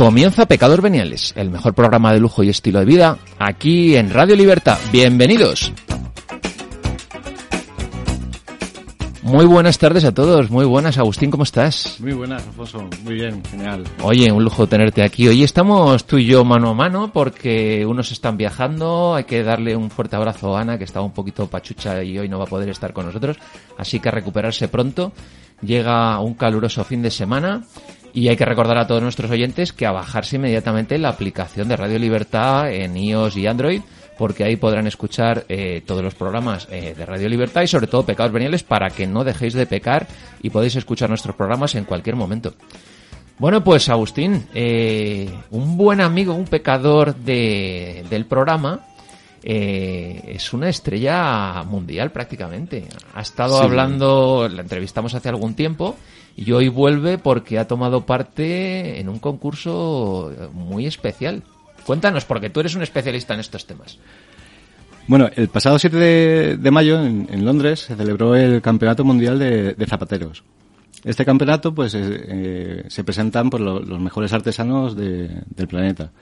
Comienza Pecadores Veniales, el mejor programa de lujo y estilo de vida, aquí en Radio Libertad. Bienvenidos. Muy buenas tardes a todos, muy buenas. Agustín, ¿cómo estás? Muy buenas, Alfonso. Muy bien, genial. Oye, un lujo tenerte aquí. Hoy estamos tú y yo mano a mano porque unos están viajando. Hay que darle un fuerte abrazo a Ana, que estaba un poquito pachucha y hoy no va a poder estar con nosotros. Así que a recuperarse pronto. Llega un caluroso fin de semana y hay que recordar a todos nuestros oyentes que a bajarse inmediatamente la aplicación de Radio Libertad en iOS y Android, porque ahí podrán escuchar eh, todos los programas eh, de Radio Libertad y sobre todo Pecados Veniales para que no dejéis de pecar y podéis escuchar nuestros programas en cualquier momento. Bueno, pues Agustín, eh, un buen amigo, un pecador de, del programa, es una estrella mundial prácticamente. Ha estado hablando, la entrevistamos hace algún tiempo y hoy vuelve porque ha tomado parte en un concurso muy especial. Cuéntanos, porque tú eres un especialista en estos temas. Bueno, el pasado 7 de, mayo en, Londres se celebró el Campeonato Mundial de, Zapateros. Este campeonato, pues, eh, se presentan por pues, los mejores artesanos del planeta.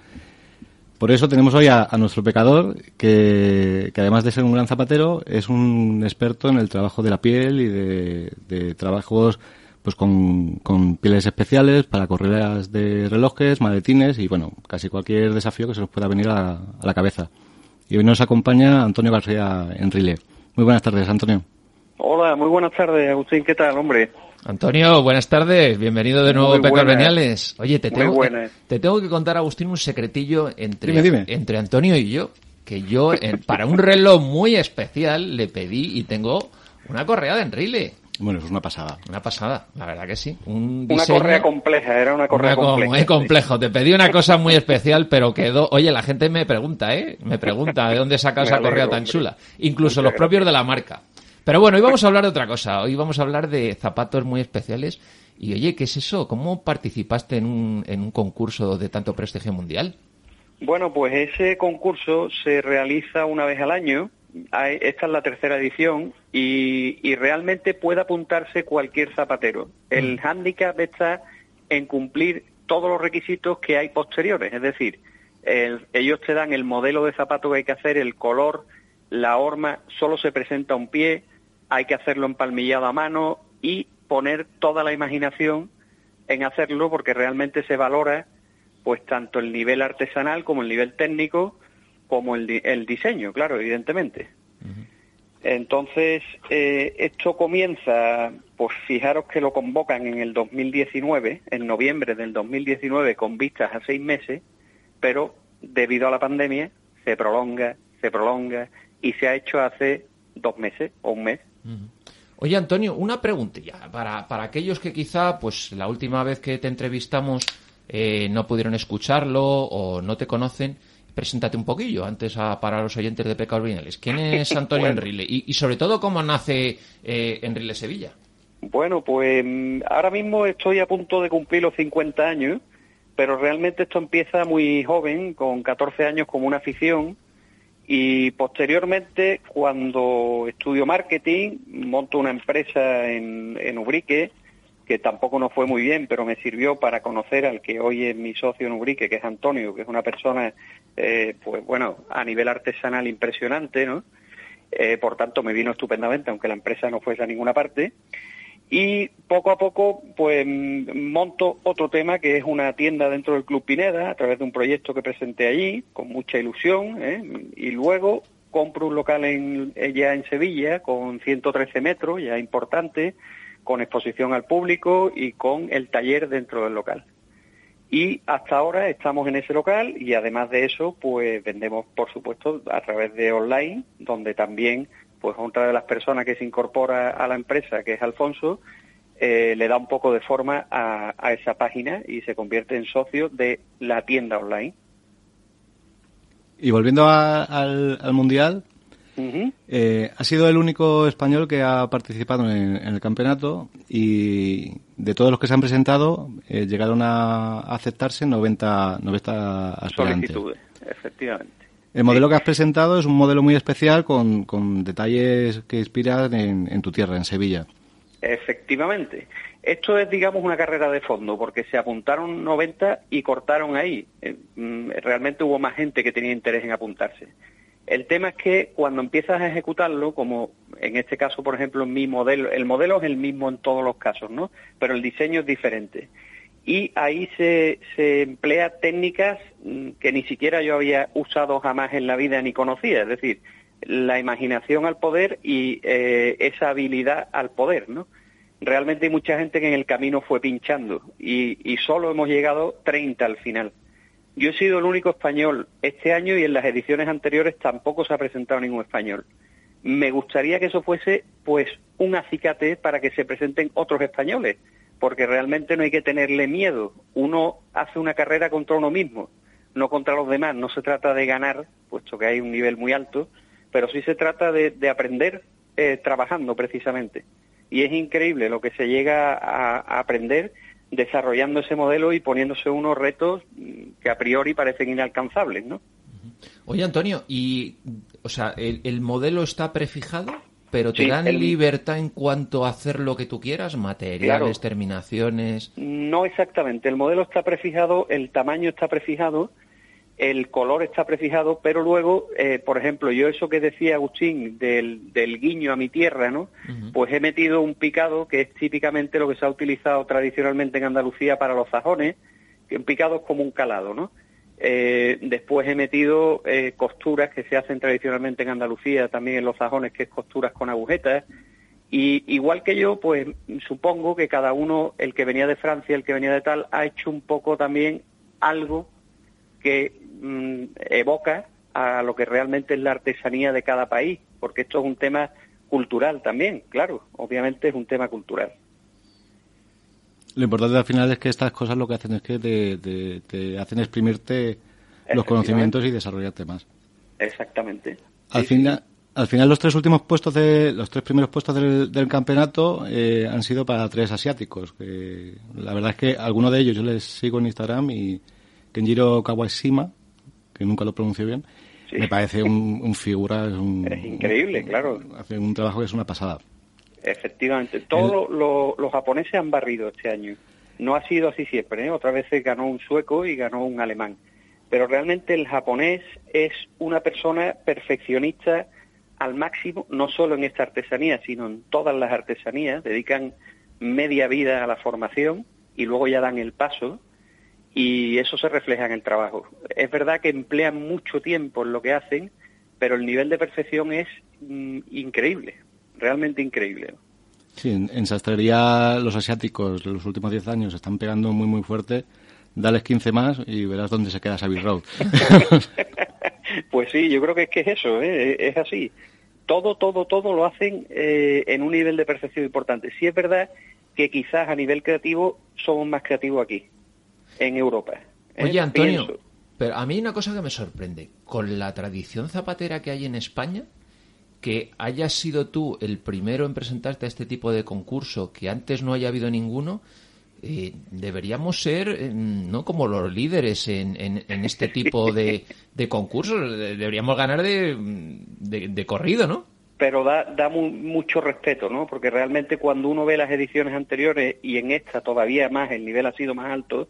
Por eso tenemos hoy a, nuestro pecador, que, además de ser un gran zapatero, es un experto en el trabajo de la piel y de, de trabajos pues con, con pieles especiales para correas de relojes, maletines y bueno, casi cualquier desafío que se nos pueda venir a, la cabeza. Y hoy nos acompaña Antonio García Enrile. Muy buenas tardes, Antonio. Hola, muy buenas tardes, Agustín. ¿Qué tal, hombre? Antonio, buenas tardes. Bienvenido de nuevo a Veniales. Oye, te tengo, te tengo que contar, Agustín, un secretillo entre, entre Antonio y yo. Que yo, para un reloj muy especial, le pedí y tengo una correa de Enrile. Bueno, es una pasada. Una pasada, la verdad que sí. una correa compleja, era una correa compleja. Muy complejo. Te pedí una cosa muy especial, pero quedó. Oye, la gente me pregunta, ¿eh? Me pregunta de dónde saca esa correa tan chula. Incluso los propios de la marca. Pero bueno, hoy vamos a hablar de otra cosa. Hoy vamos a hablar de zapatos muy especiales. Y oye, ¿qué es eso? ¿Cómo participaste en un, en un concurso de tanto prestigio mundial? Bueno, pues ese concurso se realiza una vez al año esta es la tercera edición y, realmente puede apuntarse cualquier zapatero. El mm. hándicap está en cumplir todos los requisitos que hay posteriores, es decir, ellos te dan el modelo de zapato que hay que hacer, el color, la horma, solo se presenta un pie, hay que hacerlo empalmillado a mano y poner toda la imaginación en hacerlo porque realmente se valora pues tanto el nivel artesanal como el nivel técnico como el, el diseño, claro, evidentemente. Entonces, eh, esto comienza, pues fijaros que lo convocan en el 2019, en noviembre del 2019, con vistas a seis meses, pero debido a la pandemia se prolonga, se prolonga y se ha hecho hace dos meses o un mes. Oye, Antonio, una preguntilla para, para aquellos que quizá, pues la última vez que te entrevistamos eh, no pudieron escucharlo o no te conocen. Preséntate un poquillo antes a, para los oyentes de Pecados Vinales. ¿Quién es Antonio Enrile? Y, sobre todo, ¿cómo nace eh, Enrile Sevilla? Bueno, pues ahora mismo estoy a punto de cumplir los 50 años, pero realmente esto empieza muy joven, con 14 años como una afición, y posteriormente, cuando estudio marketing, monto una empresa en, en Ubrique, que tampoco nos fue muy bien, pero me sirvió para conocer al que hoy es mi socio en Ubrique, que es Antonio, que es una persona, eh, pues bueno, a nivel artesanal impresionante, ¿no? Eh, por tanto, me vino estupendamente, aunque la empresa no fuese a ninguna parte. Y poco a poco, pues monto otro tema que es una tienda dentro del Club Pineda a través de un proyecto que presenté allí con mucha ilusión. ¿eh? Y luego compro un local en, ya en Sevilla con 113 metros, ya importante, con exposición al público y con el taller dentro del local. Y hasta ahora estamos en ese local y además de eso, pues vendemos, por supuesto, a través de online, donde también, pues otra de las personas que se incorpora a la empresa, que es Alfonso, eh, le da un poco de forma a, esa página y se convierte en socio de la tienda online. Y volviendo al, Mundial, eh, ha sido el único español que ha participado en, el campeonato y de todos los que se han presentado eh, llegaron a aceptarse 90, 90 aspirantes. Solicitudes, efectivamente. El modelo que has presentado es un modelo muy especial con, con detalles que inspiran en, tu tierra, en Sevilla. Efectivamente. Esto es, digamos, una carrera de fondo, porque se apuntaron 90 y cortaron ahí. Eh, mm, realmente hubo más gente que tenía interés en apuntarse. El tema es que cuando empiezas a ejecutarlo, como en este caso, por ejemplo, en mi modelo, el modelo es el mismo en todos los casos, ¿no? Pero el diseño es diferente. Y ahí se, emplea técnicas mm, que ni siquiera yo había usado jamás en la vida ni conocía, es decir, la imaginación al poder y eh, esa habilidad al poder, ¿no? Realmente hay mucha gente que en el camino fue pinchando y, y solo hemos llegado 30 al final. Yo he sido el único español este año y en las ediciones anteriores tampoco se ha presentado ningún español. Me gustaría que eso fuese pues un acicate para que se presenten otros españoles, porque realmente no hay que tenerle miedo. Uno hace una carrera contra uno mismo, no contra los demás. No se trata de ganar, puesto que hay un nivel muy alto, pero sí se trata de, aprender eh, trabajando precisamente. Y es increíble lo que se llega a aprender desarrollando ese modelo y poniéndose unos retos que a priori parecen inalcanzables, ¿no? Oye, Antonio, y, o sea, el, modelo está prefijado, pero te dan libertad en cuanto a hacer lo que tú quieras, materiales, terminaciones. No exactamente. El modelo está prefijado, el tamaño está prefijado, el color está prefijado, pero luego, eh, por ejemplo, yo eso que decía Agustín del, del guiño a mi tierra, ¿no? Pues he metido un picado que es típicamente lo que se ha utilizado tradicionalmente en Andalucía para los sajones, que un picado es como un calado, ¿no? Eh, después he metido eh, costuras que se hacen tradicionalmente en Andalucía, también en los sajones, que es costuras con agujetas. Y igual que yo, pues supongo que cada uno, el que venía de Francia, el que venía de tal, ha hecho un poco también algo que mm, evoca a lo que realmente es la artesanía de cada país, porque esto es un tema cultural también, claro, obviamente es un tema cultural. Lo importante al final es que estas cosas lo que hacen es que te, hacen exprimirte los conocimientos y desarrollarte más. Exactamente. Al final, al final los tres últimos puestos de los tres primeros puestos del, campeonato eh, han sido para tres asiáticos. la verdad es que alguno de ellos yo les sigo en Instagram y Kenjiro Kawashima, que nunca lo pronuncio bien, me parece un, figura. Es, increíble, claro. Hace un trabajo que es una pasada. Efectivamente. Todos los japoneses han barrido este año. No ha sido así siempre. ¿eh? Otras veces ganó un sueco y ganó un alemán. Pero realmente el japonés es una persona perfeccionista al máximo, no solo en esta artesanía, sino en todas las artesanías. Dedican media vida a la formación y luego ya dan el paso y eso se refleja en el trabajo. Es verdad que emplean mucho tiempo en lo que hacen, pero el nivel de perfección es mm, increíble, realmente increíble. Sí, en, sastrería los asiáticos los últimos 10 años están pegando muy muy fuerte. Dales 15 más y verás dónde se queda Savile Road. pues sí, yo creo que es que es eso, ¿eh? es así. Todo, todo, todo lo hacen eh, en un nivel de perfección importante. Sí es verdad que quizás a nivel creativo somos más creativos aquí en Europa. ¿eh? Oye, Antonio, pero a mí una cosa que me sorprende, con la tradición zapatera que hay en España, que hayas sido tú el primero en presentarte a este tipo de concurso, que antes no haya habido ninguno, eh, deberíamos ser eh, no como los líderes en, en, este tipo de, de, concursos. Deberíamos ganar de, de, corrido, ¿no? Pero da, da mucho respeto, ¿no? Porque realmente cuando uno ve las ediciones anteriores y en esta todavía más, el nivel ha sido más alto,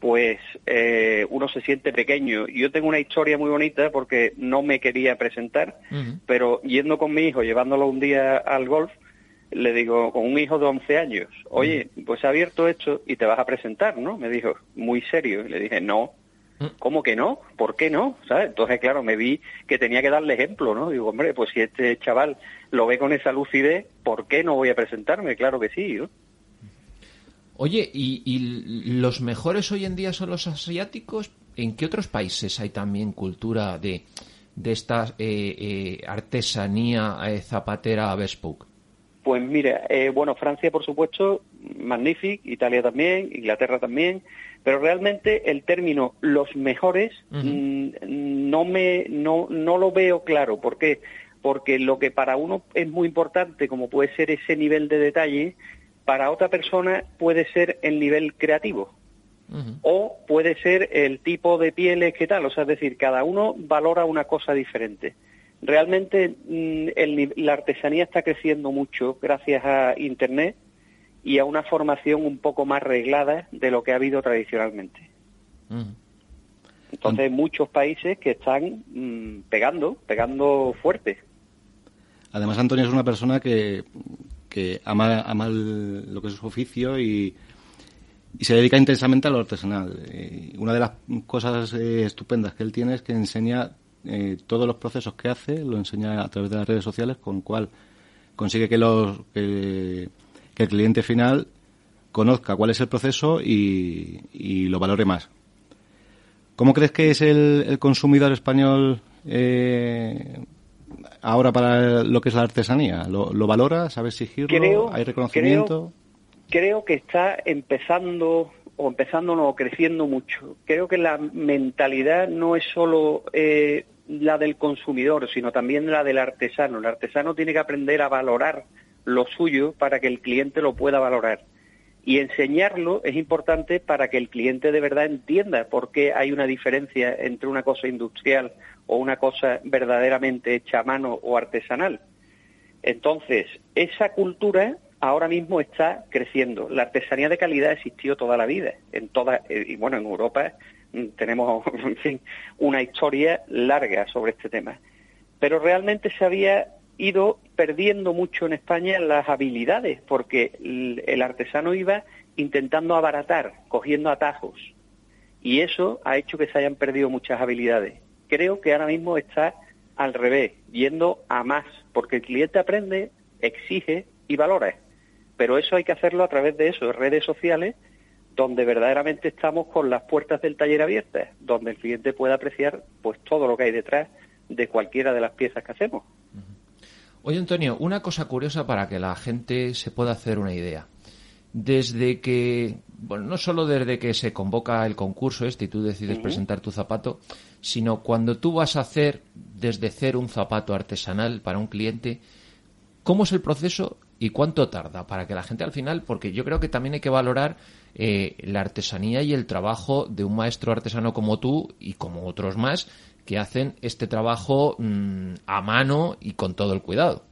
pues eh, uno se siente pequeño. Yo tengo una historia muy bonita porque no me quería presentar, pero yendo con mi hijo, llevándolo un día al golf, le digo, con un hijo de 11 años, oye, pues ha abierto esto y te vas a presentar, ¿no? Me dijo, muy serio. Y le dije, no. ¿Cómo que no? ¿Por qué no? ¿Sabes? Entonces, claro, me vi que tenía que darle ejemplo, ¿no? Digo, hombre, pues si este chaval lo ve con esa lucidez, ¿por qué no voy a presentarme? Claro que sí, ¿no? Oye, ¿y, los mejores hoy en día son los asiáticos? ¿En qué otros países hay también cultura de, de esta eh, eh, artesanía eh, zapatera bespoke? Pues mira, bueno, Francia por supuesto, magnífico, Italia también, Inglaterra también, pero realmente el término los mejores mm, no me no, no lo veo claro. ¿Por qué? Porque lo que para uno es muy importante, como puede ser ese nivel de detalle, para otra persona puede ser el nivel creativo. O puede ser el tipo de pieles que tal, o sea, es decir, cada uno valora una cosa diferente. Realmente mm, la artesanía está creciendo mucho gracias a Internet y a una formación un poco más reglada de lo que ha habido tradicionalmente. Entonces, muchos países que están mm, pegando, pegando fuerte. Además, Antonio es una persona que, que ama, ama lo que es su oficio y, se dedica intensamente a lo artesanal. Eh, una de las cosas eh, estupendas que él tiene es que enseña eh, todos los procesos que hace, lo enseña a través de las redes sociales, con cual consigue que, los, que, el cliente final conozca cuál es el proceso y, lo valore más. ¿Cómo crees que es el, el consumidor español ahora para lo que es la artesanía? ¿Lo, valora? ¿Sabe exigirlo? ¿Hay reconocimiento? Creo, que está empezando o empezando o creciendo mucho. Creo que la mentalidad no es solo eh, la del consumidor, sino también la del artesano. El artesano tiene que aprender a valorar lo suyo para que el cliente lo pueda valorar. Y enseñarlo es importante para que el cliente de verdad entienda por qué hay una diferencia entre una cosa industrial o una cosa verdaderamente hecha a mano o artesanal. Entonces, esa cultura ahora mismo está creciendo. La artesanía de calidad existió toda la vida. En toda, eh, y bueno, en Europa mm, tenemos, en fin, una historia larga sobre este tema. Pero realmente se había ido perdiendo mucho en España las habilidades, porque el artesano iba intentando abaratar, cogiendo atajos. Y eso ha hecho que se hayan perdido muchas habilidades creo que ahora mismo está al revés, yendo a más, porque el cliente aprende, exige y valora. Pero eso hay que hacerlo a través de eso, redes sociales, donde verdaderamente estamos con las puertas del taller abiertas, donde el cliente pueda apreciar pues todo lo que hay detrás de cualquiera de las piezas que hacemos. Oye, Antonio, una cosa curiosa para que la gente se pueda hacer una idea desde que, bueno, no solo desde que se convoca el concurso este y tú decides presentar tu zapato, sino cuando tú vas a hacer desde cero un zapato artesanal para un cliente, ¿cómo es el proceso y cuánto tarda para que la gente al final, porque yo creo que también hay que valorar eh, la artesanía y el trabajo de un maestro artesano como tú y como otros más que hacen este trabajo mm, a mano y con todo el cuidado.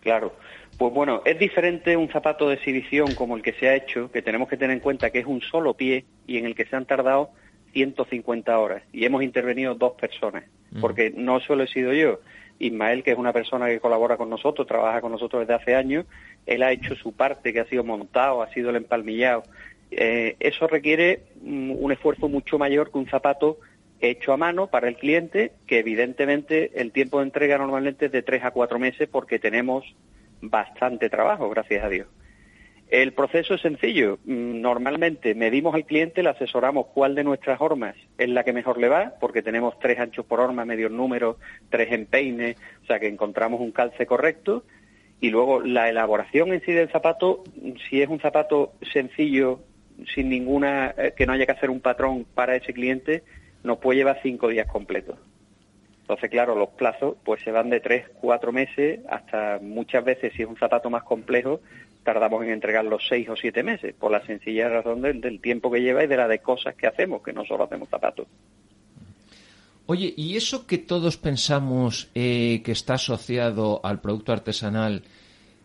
Claro. Pues bueno, es diferente un zapato de exhibición como el que se ha hecho, que tenemos que tener en cuenta que es un solo pie y en el que se han tardado 150 horas y hemos intervenido dos personas, porque no solo he sido yo. Ismael, que es una persona que colabora con nosotros, trabaja con nosotros desde hace años, él ha hecho su parte, que ha sido montado, ha sido el empalmillado. Eh, eso requiere mm, un esfuerzo mucho mayor que un zapato hecho a mano para el cliente, que evidentemente el tiempo de entrega normalmente es de tres a cuatro meses porque tenemos bastante trabajo, gracias a Dios. El proceso es sencillo. Mm, normalmente medimos al cliente, le asesoramos cuál de nuestras hormas es la que mejor le va, porque tenemos tres anchos por horma, medio número, tres empeines, o sea que encontramos un calce correcto. Y luego la elaboración en sí del zapato, si es un zapato sencillo, sin ninguna, eh, que no haya que hacer un patrón para ese cliente, nos puede llevar cinco días completos. Entonces, claro, los plazos pues se van de tres, cuatro meses hasta muchas veces, si es un zapato más complejo, tardamos en entregarlo seis o siete meses, por la sencilla razón del, tiempo que lleva y de la de cosas que hacemos, que no solo hacemos zapatos. Oye, ¿y eso que todos pensamos eh, que está asociado al producto artesanal,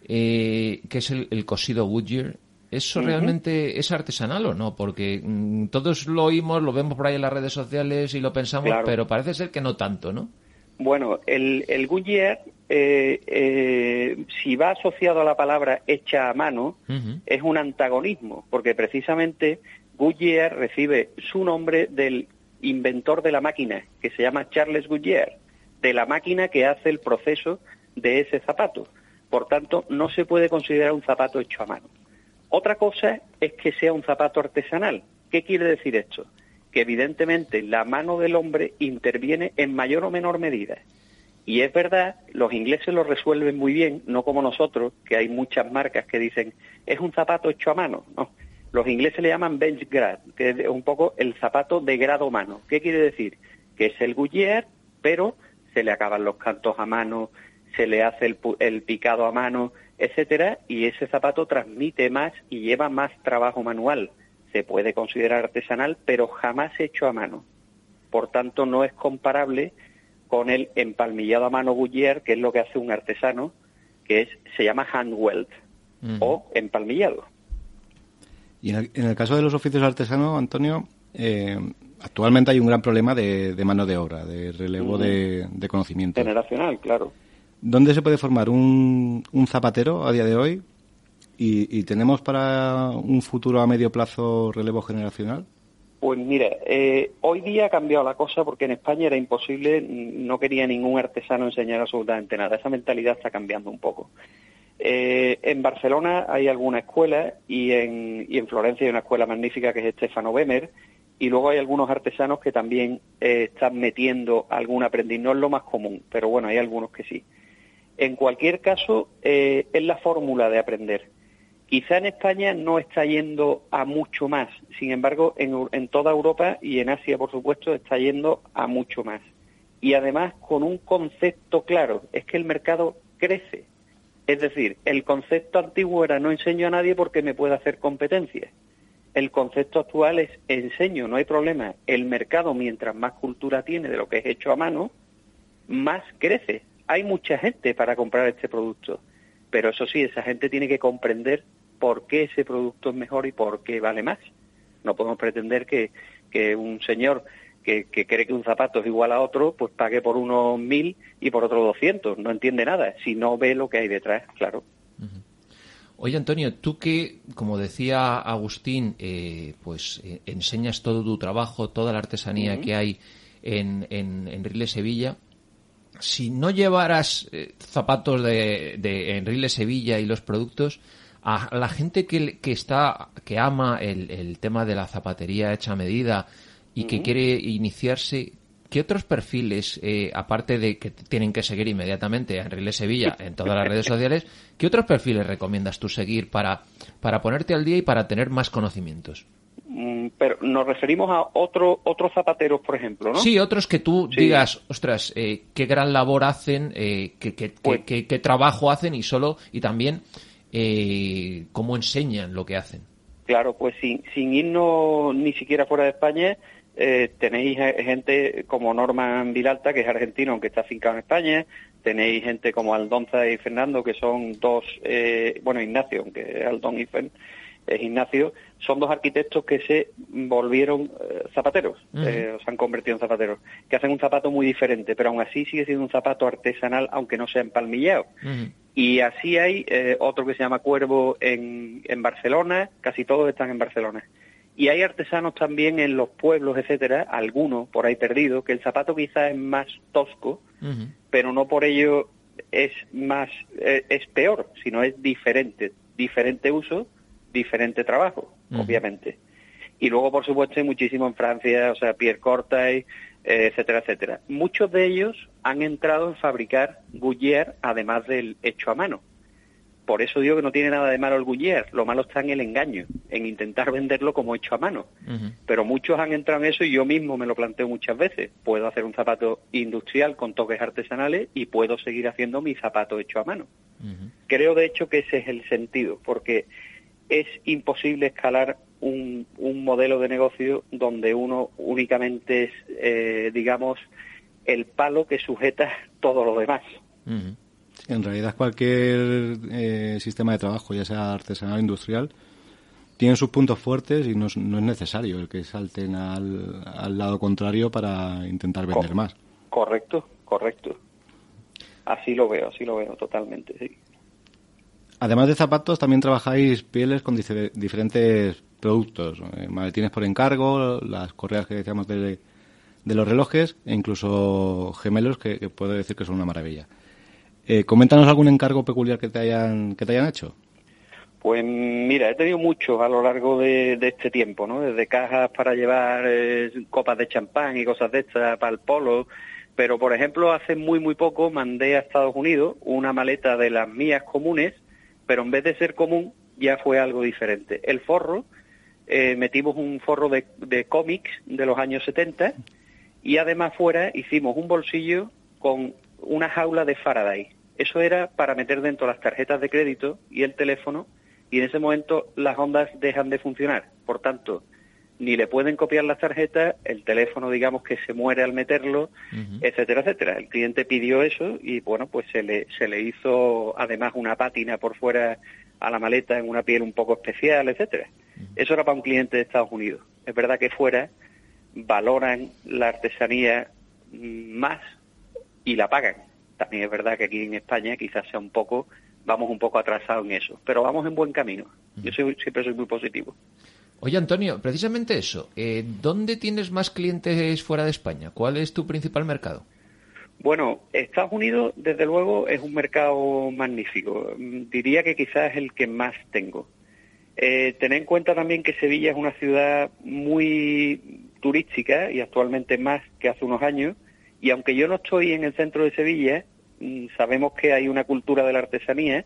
eh, que es el, cosido Woodgear, ¿eso realmente es artesanal o no? Porque mm, todos lo oímos, lo vemos por ahí en las redes sociales y lo pensamos, pero parece ser que no tanto, ¿no? Bueno, el, el Goodyear, eh, eh, si va asociado a la palabra hecha a mano, es un antagonismo, porque precisamente Goodyear recibe su nombre del inventor de la máquina, que se llama Charles Goodyear, de la máquina que hace el proceso de ese zapato. Por tanto, no se puede considerar un zapato hecho a mano. Otra cosa es que sea un zapato artesanal. ¿Qué quiere decir esto? Que evidentemente la mano del hombre interviene en mayor o menor medida. Y es verdad, los ingleses lo resuelven muy bien, no como nosotros, que hay muchas marcas que dicen, es un zapato hecho a mano. No, los ingleses le llaman bench grad, que es un poco el zapato de grado mano. ¿Qué quiere decir? Que es el Goodyear, pero se le acaban los cantos a mano, se le hace el, picado a mano, etcétera, y ese zapato transmite más y lleva más trabajo manual. Se puede considerar artesanal, pero jamás hecho a mano. Por tanto, no es comparable con el empalmillado a mano Goodyear, que es lo que hace un artesano, que es se llama hand weld o empalmillado. Y en el, caso de los oficios artesanos, Antonio, eh, actualmente hay un gran problema de, mano de obra, de relevo de, conocimiento. Generacional, claro. ¿Dónde se puede formar un, zapatero a día de hoy? ¿Y, tenemos para un futuro a medio plazo relevo generacional? Pues mira, eh, hoy día ha cambiado la cosa porque en España era imposible, no quería ningún artesano enseñar absolutamente nada. Esa mentalidad está cambiando un poco. Eh, en Barcelona hay alguna escuela y en, y en Florencia hay una escuela magnífica que es Estefano Bemer y luego hay algunos artesanos que también eh, están metiendo algún aprendiz. No es lo más común, pero bueno, hay algunos que sí. En cualquier caso, eh, es la fórmula de aprender. Quizá en España no está yendo a mucho más, sin embargo, en, toda Europa y en Asia, por supuesto, está yendo a mucho más. Y además con un concepto claro, es que el mercado crece es decir, el concepto antiguo era no enseño a nadie porque me puede hacer competencia. El concepto actual es enseño, no hay problema. El mercado, mientras más cultura tiene de lo que es hecho a mano, más crece. Hay mucha gente para comprar este producto, pero eso sí, esa gente tiene que comprender por qué ese producto es mejor y por qué vale más. No podemos pretender que, que un señor que, cree que un zapato es igual a otro, pues pague por uno mil y por otro doscientos. No entiende nada si no ve lo que hay detrás, claro. Oye, Antonio, tú que, como decía Agustín, eh, pues eh, enseñas todo tu trabajo, toda la artesanía que hay en, en, Rile Sevilla, si no llevaras eh, zapatos de, de Enrile Sevilla y los productos, a la gente que, que está, que ama el, el tema de la zapatería hecha a medida, y que quiere iniciarse, ¿qué otros perfiles, eh, aparte de que tienen que seguir inmediatamente a Enrile Sevilla en todas las redes sociales, qué otros perfiles recomiendas tú seguir para, para ponerte al día y para tener más conocimientos? Mm, pero nos referimos a otro, otros zapateros, por ejemplo, ¿no? Sí, otros que tú digas, ostras, eh, qué gran labor hacen, eh, pues qué, qué, trabajo hacen y solo, y también eh, cómo enseñan lo que hacen. Claro, pues sin, sin irnos ni siquiera fuera de España, eh, tenéis gente como Norman Vilalta, que es argentino, aunque está afincado en España, tenéis gente como Aldonza y Fernando, que son dos, eh, bueno, Ignacio, aunque Aldon y Fern, es Ignacio, son dos arquitectos que se volvieron eh, zapateros, se han convertido en zapateros, que hacen un zapato muy diferente, pero aún así sigue siendo un zapato artesanal, aunque no sea empalmillado. Y así hay otro que se llama Cuervo en, en Barcelona, casi todos están en Barcelona. Y hay artesanos también en los pueblos, etcétera, algunos por ahí perdidos, que el zapato quizás es más tosco, pero no por ello es más eh, es peor, sino es diferente, diferente uso, diferente trabajo, obviamente. Y luego, por supuesto, hay muchísimo en Francia, o sea, Pierre Cortay, eh, etcétera, etcétera. Muchos de ellos han entrado en fabricar Goodyear, además del hecho a mano. Por eso digo que no tiene nada de malo el Goodyear, lo malo está en el engaño, en intentar venderlo como hecho a mano. Pero muchos han entrado en eso y yo mismo me lo planteo muchas veces. Puedo hacer un zapato industrial con toques artesanales y puedo seguir haciendo mi zapato hecho a mano. Creo de hecho que ese es el sentido, porque es imposible escalar un, modelo de negocio donde uno únicamente es, eh, digamos, el palo que sujeta todo lo demás. En realidad cualquier eh, sistema de trabajo, ya sea artesanal o industrial, tiene sus puntos fuertes y no es, necesario el que salten al, lado contrario para intentar vender más. Correcto, correcto. Así lo veo, así lo veo totalmente, sí. Además de zapatos, también trabajáis pieles con diferentes productos, eh, maletines por encargo, las correas que decíamos de, de los relojes e incluso gemelos que, puedo decir que son una maravilla. Eh, coméntanos algún encargo peculiar que te hayan que te hayan hecho. Pues mira, he tenido muchos a lo largo de, este tiempo, ¿no? Desde cajas para llevar eh, copas de champán y cosas de estas para el polo, pero por ejemplo hace muy muy poco mandé a Estados Unidos una maleta de las mías comunes, pero en vez de ser común ya fue algo diferente. El forro eh, metimos un forro de, cómics de los años 70 y además fuera hicimos un bolsillo con una jaula de Faraday. Eso era para meter dentro las tarjetas de crédito y el teléfono y en ese momento las ondas dejan de funcionar. Por tanto, ni le pueden copiar las tarjetas, el teléfono digamos que se muere al meterlo, etcétera, etcétera. El cliente pidió eso y bueno, pues se le, se le hizo además una pátina por fuera a la maleta en una piel un poco especial, etcétera. Eso era para un cliente de Estados Unidos. Es verdad que fuera valoran la artesanía más y la pagan. También es verdad que aquí en España quizás sea un poco, vamos un poco atrasados en eso, pero vamos en buen camino. Yo siempre soy muy positivo. Oye, Antonio, precisamente eso. Eh, ¿Dónde tienes más clientes fuera de España? ¿Cuál es tu principal mercado? Bueno, Estados Unidos, desde luego, es un mercado magnífico. Diría que quizás es el que más tengo. Eh, tener en cuenta también que Sevilla es una ciudad muy turística y actualmente más que hace unos años. Y aunque yo no estoy en el centro de Sevilla, mm, sabemos que hay una cultura de la artesanía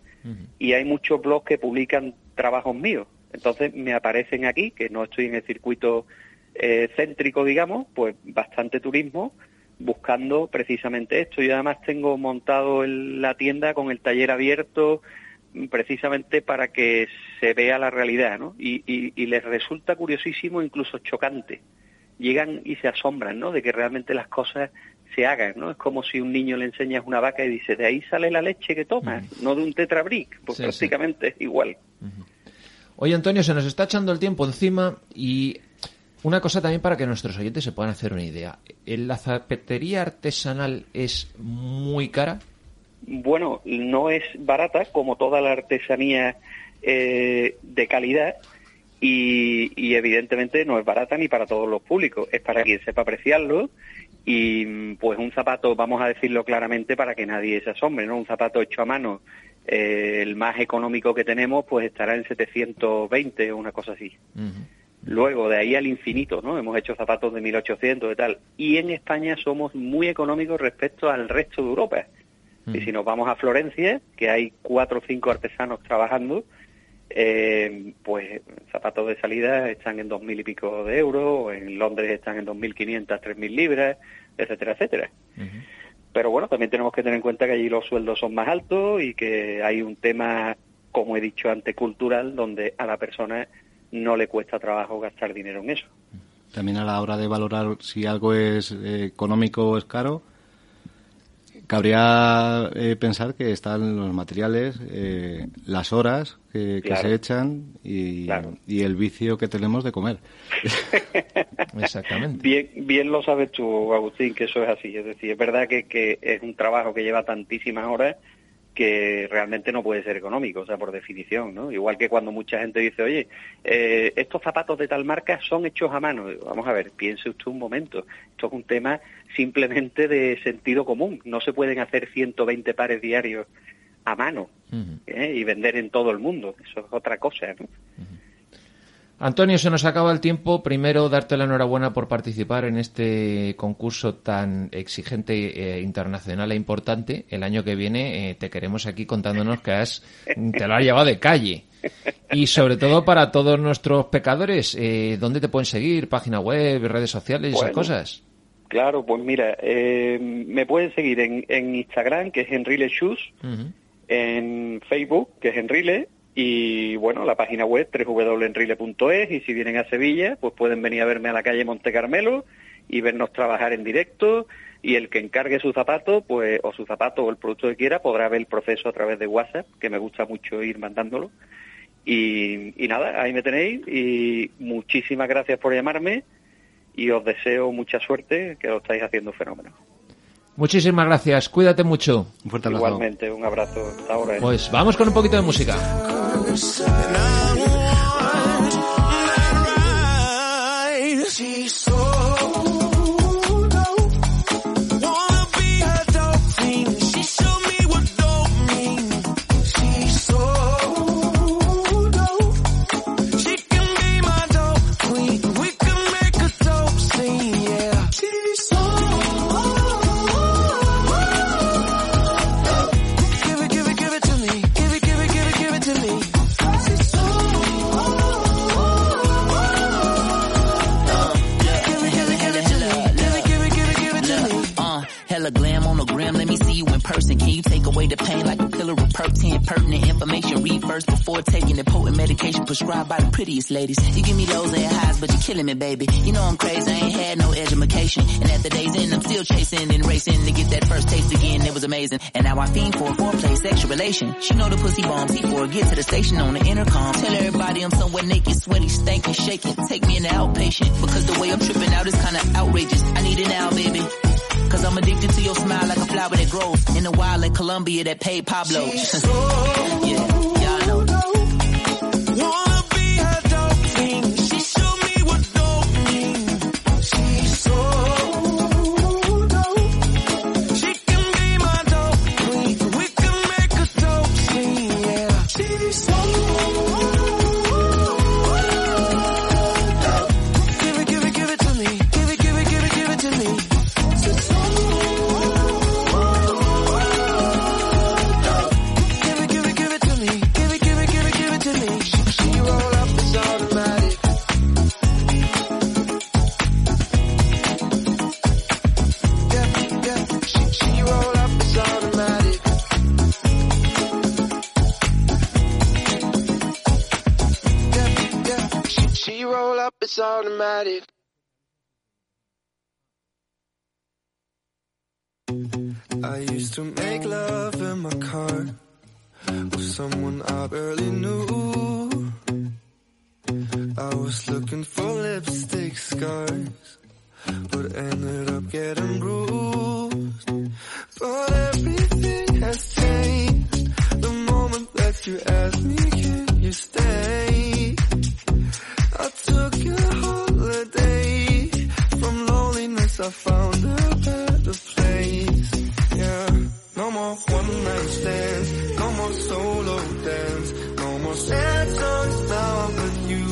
y hay muchos blogs que publican trabajos míos. Entonces me aparecen aquí, que no estoy en el circuito eh, céntrico, digamos, pues bastante turismo, buscando precisamente esto. Y además tengo montado la tienda con el taller abierto, precisamente para que se vea la realidad, ¿no? Y, y, les resulta curiosísimo, incluso chocante. Llegan y se asombran, ¿no? De que realmente las cosas se hagan, ¿no? Es como si un niño le enseñas una vaca y dice, de ahí sale la leche que tomas, no de un tetrabric, pues prácticamente es igual. Oye, Antonio, se nos está echando el tiempo encima y una cosa también para que nuestros oyentes se puedan hacer una idea. ¿La zapatería artesanal es muy cara? Bueno, no es barata como toda la artesanía eh, de calidad y, evidentemente no es barata ni para todos los públicos, es para quien sepa apreciarlo y pues un zapato, vamos a decirlo claramente para que nadie se asombre, ¿no? Un zapato hecho a mano, eh, el más económico que tenemos pues estará en 720 o una cosa así. Luego, de ahí al infinito, ¿no? Hemos hecho zapatos de 1800 y tal. Y en España somos muy económicos respecto al resto de Europa. Y si nos vamos a Florencia, que hay cuatro o cinco artesanos trabajando, eh, pues zapatos de salida están en dos mil y pico de euros, en Londres están en dos mil quinientas, tres mil libras, etcétera, etcétera. Pero bueno, también tenemos que tener en cuenta que allí los sueldos son más altos y que hay un tema, como he dicho antes, cultural, donde a la persona no le cuesta trabajo gastar dinero en eso. También a la hora de valorar si algo es eh, económico o es caro, cabría eh, pensar que están los materiales, eh, las horas que, se echan y, el vicio que tenemos de comer. Exactamente. Bien, bien lo sabes tú, Agustín, que eso es así. Es decir, es verdad que, que es un trabajo que lleva tantísimas horas que realmente no puede ser económico, o sea, por definición, ¿no? Igual que cuando mucha gente dice, oye, eh, estos zapatos de tal marca son hechos a mano. Vamos a ver, piense usted un momento. Esto es un tema simplemente de sentido común. No se pueden hacer 120 pares diarios a mano ¿eh? y vender en todo el mundo. Eso es otra cosa, ¿no? Antonio, se nos acaba el tiempo. Primero, darte la enhorabuena por participar en este concurso tan exigente, eh, internacional e importante. El año que viene eh, te queremos aquí contándonos que has, te lo has llevado de calle. Y sobre todo para todos nuestros pecadores, eh, ¿dónde te pueden seguir? ¿Página web, redes sociales y esas cosas? Claro, pues mira, me pueden seguir en, Instagram, que es Enrile Shoes, en Facebook, que es Enrile, y bueno, la página web www.enrile.es y si vienen a Sevilla, pues pueden venir a verme a la calle Monte Carmelo y vernos trabajar en directo y el que encargue su zapato, pues o su zapato o el producto que quiera podrá ver el proceso a través de WhatsApp, que me gusta mucho ir mandándolo. Y, nada, ahí me tenéis y muchísimas gracias por llamarme y os deseo mucha suerte, que lo estáis haciendo fenómeno. Muchísimas gracias, cuídate mucho. Un fuerte abrazo. Igualmente, un abrazo. Hasta ahora. ¿eh? Pues vamos con un poquito de música. Prescribed by the prettiest ladies. You give me lows and highs, but you're killing me, baby. You know I'm crazy, I ain't had no education. And at the day's end, I'm still chasing and racing to get that first taste again. It was amazing. And now I fiend for a foreplay, sexual relation. She know the pussy bombs, he for get to the station on the intercom. Tell everybody I'm somewhere naked, sweaty, stankin', shaking. Take me in the outpatient, because the way I'm tripping out is kinda outrageous. I need it now, baby. Cause I'm addicted to your smile like a flower that grows in the wild in Colombia that paid Pablo. yeah, it's automatic. I used to make love in my car with someone I barely knew. I was looking for lipstick scars, but ended up getting bruised. But everything has changed the moment that you asked me, can you stay? I found a better place. Yeah, no more one night stands, no more solo dance, no more sad songs now with you.